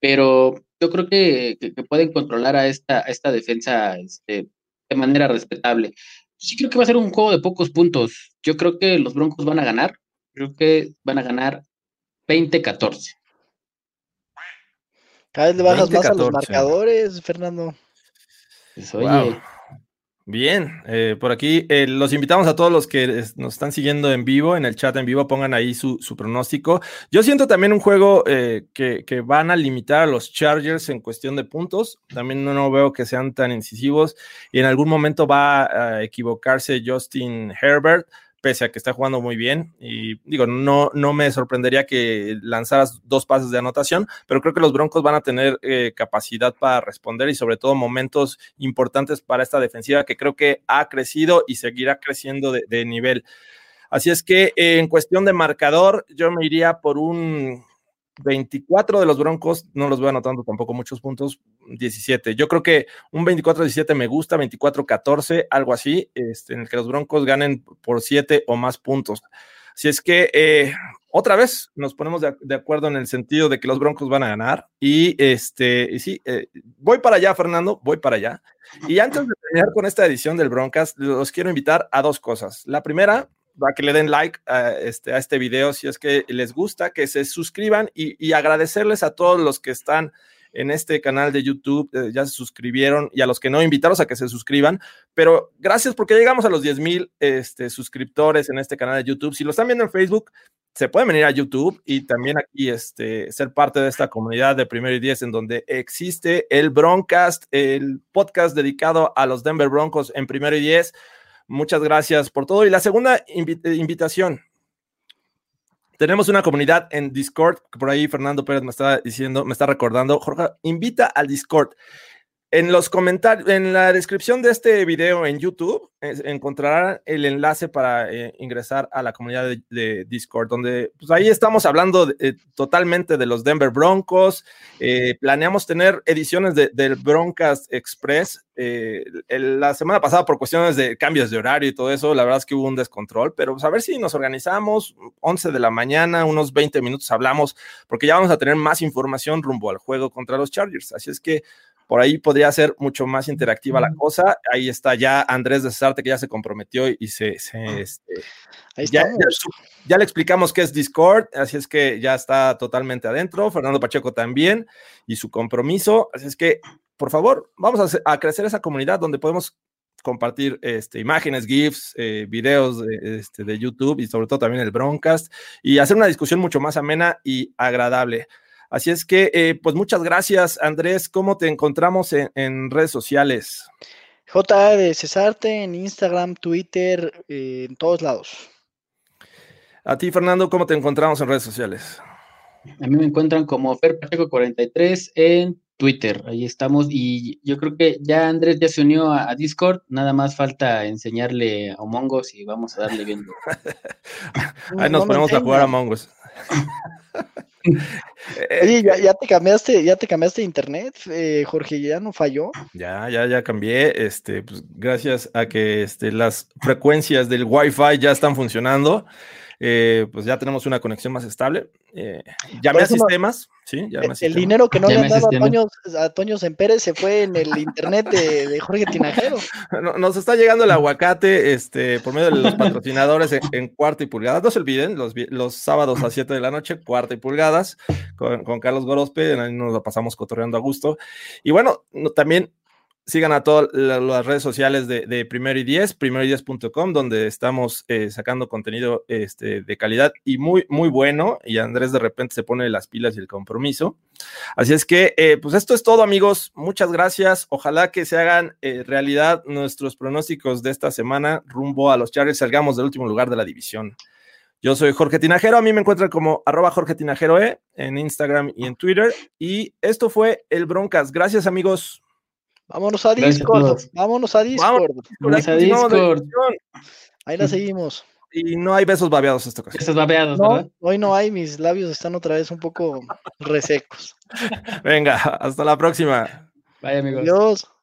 Speaker 4: pero yo creo que, pueden controlar a esta, esta defensa este, de manera respetable. Sí creo que va a ser un juego de pocos puntos. Yo creo que los Broncos van a ganar. Creo que van a ganar 20-14.
Speaker 5: Cada vez le bajas más a los marcadores, Fernando.
Speaker 4: Pues, oye,
Speaker 3: Bien, eh, por aquí eh, los invitamos a todos los que nos están siguiendo en vivo, en el chat en vivo, pongan ahí su, pronóstico. Yo siento también un juego eh, que, van a limitar a los Chargers en cuestión de puntos. También no, veo que sean tan incisivos y en algún momento va a equivocarse Justin Herbert pese a que está jugando muy bien. Y digo, no, no me sorprendería que lanzaras dos pases de anotación, pero creo que los Broncos van a tener eh, capacidad para responder y sobre todo momentos importantes para esta defensiva que creo que ha crecido y seguirá creciendo de, nivel. Así es que en cuestión de marcador, yo me iría por un 24 de los Broncos, no los voy anotando tampoco muchos puntos, 17. Yo creo que un 24-17 me gusta, 24-14, algo así, este, en el que los Broncos ganen por 7 o más puntos. Si es que eh, otra vez nos ponemos de, acuerdo en el sentido de que los Broncos van a ganar. Y este, y sí, eh, voy para allá, Fernando, voy para allá. Y antes de terminar con esta edición del Broncas, los quiero invitar a dos cosas. La primera, a que le den like a este, a este video si es que les gusta, que se suscriban y, agradecerles a todos los que están en este canal de YouTube, eh, ya se suscribieron y a los que no, invitarlos a que se suscriban. Pero gracias porque llegamos a los 10 mil este, suscriptores en este canal de YouTube. Si lo están viendo en Facebook, se pueden venir a YouTube y también aquí este, ser parte de esta comunidad de Primero y Diez en donde existe el Broncast, el podcast dedicado a los Denver Broncos en Primero y Diez Muchas gracias por todo. Y la segunda invitación. Tenemos una comunidad en Discord, por ahí Fernando Pérez me está diciendo, me está recordando. Jorge, invita al Discord. En los comentarios, en la descripción de este video en YouTube, encontrarán el enlace para eh, ingresar a la comunidad de, Discord, donde pues ahí estamos hablando eh, totalmente de los Denver Broncos. Eh, planeamos tener ediciones del Broncas Express. la semana pasada, por cuestiones de cambios de horario y todo eso, la verdad es que hubo un descontrol, pero pues, a ver si nos organizamos, 11 de la mañana, unos 20 minutos hablamos, porque ya vamos a tener más información rumbo al juego contra los Chargers. Así es que por ahí podría ser mucho más interactiva la cosa. Ahí está ya Andrés de Sarte que ya se comprometió y se,
Speaker 5: ah.
Speaker 3: este, ya, ya, le explicamos qué es Discord, así es que ya está totalmente adentro. Fernando Pacheco también y su compromiso. Así es que, por favor, vamos a, crecer esa comunidad donde podemos compartir este, imágenes, GIFs, eh, videos de, este, de YouTube y sobre todo también el Broncast y hacer una discusión mucho más amena y agradable. Así es que, eh, pues muchas gracias, Andrés. ¿Cómo te encontramos en, redes sociales?
Speaker 5: J de Cesarte en Instagram, Twitter, eh, en todos lados.
Speaker 3: A ti, Fernando, ¿cómo te encontramos en redes sociales?
Speaker 4: A mí me encuentran como Fer 43 en Twitter. Ahí estamos. Y yo creo que ya Andrés ya se unió a, Discord. Nada más falta enseñarle a Mongos y vamos a darle viendo.
Speaker 3: Ahí nos ponemos a jugar a Mongos.
Speaker 5: Oye, ¿ya, te cambiaste, ya te cambiaste internet, eh, Jorge, ya no falló.
Speaker 3: Ya, ya, ya cambié. Este, pues, gracias a que este, las frecuencias del Wi-Fi ya están funcionando. Eh, pues ya tenemos una conexión más estable. Eh, llamé a sistemas, ¿sí?
Speaker 5: el, el dinero que no le han dado a Toño, a Toño Sempere se fue en el internet de, de Jorge Tinajero.
Speaker 3: Nos está llegando el aguacate este, por medio de los patrocinadores en, cuarto y pulgadas. No se olviden, los, los sábados a 7 de la noche, cuarto y pulgadas, con, con Carlos Gorospe, ahí nos lo pasamos cotorreando a gusto. Y bueno, no, también sigan a todas las redes sociales de, Primero y Diez, primero y diez.com, donde estamos eh, sacando contenido este, de calidad y muy, muy bueno. Y Andrés de repente se pone las pilas y el compromiso. Así es que, eh, pues esto es todo, amigos. Muchas gracias. Ojalá que se hagan eh, realidad nuestros pronósticos de esta semana rumbo a los Chargers. Salgamos del último lugar de la división. Yo soy Jorge Tinajero, a mí me encuentran como arroba Jorge Tinajero e en Instagram y en Twitter. Y esto fue el Broncas. Gracias, amigos.
Speaker 5: Vámonos a Discord. Vámonos a Discord. Vámonos a Discord. Ahí la seguimos.
Speaker 3: Y no hay besos babeados esta
Speaker 4: ocasión. Besos babeados, ¿verdad?
Speaker 5: Hoy no hay, mis labios están otra vez un poco resecos.
Speaker 3: Venga, hasta la próxima.
Speaker 4: Bye, amigos.
Speaker 5: Adiós.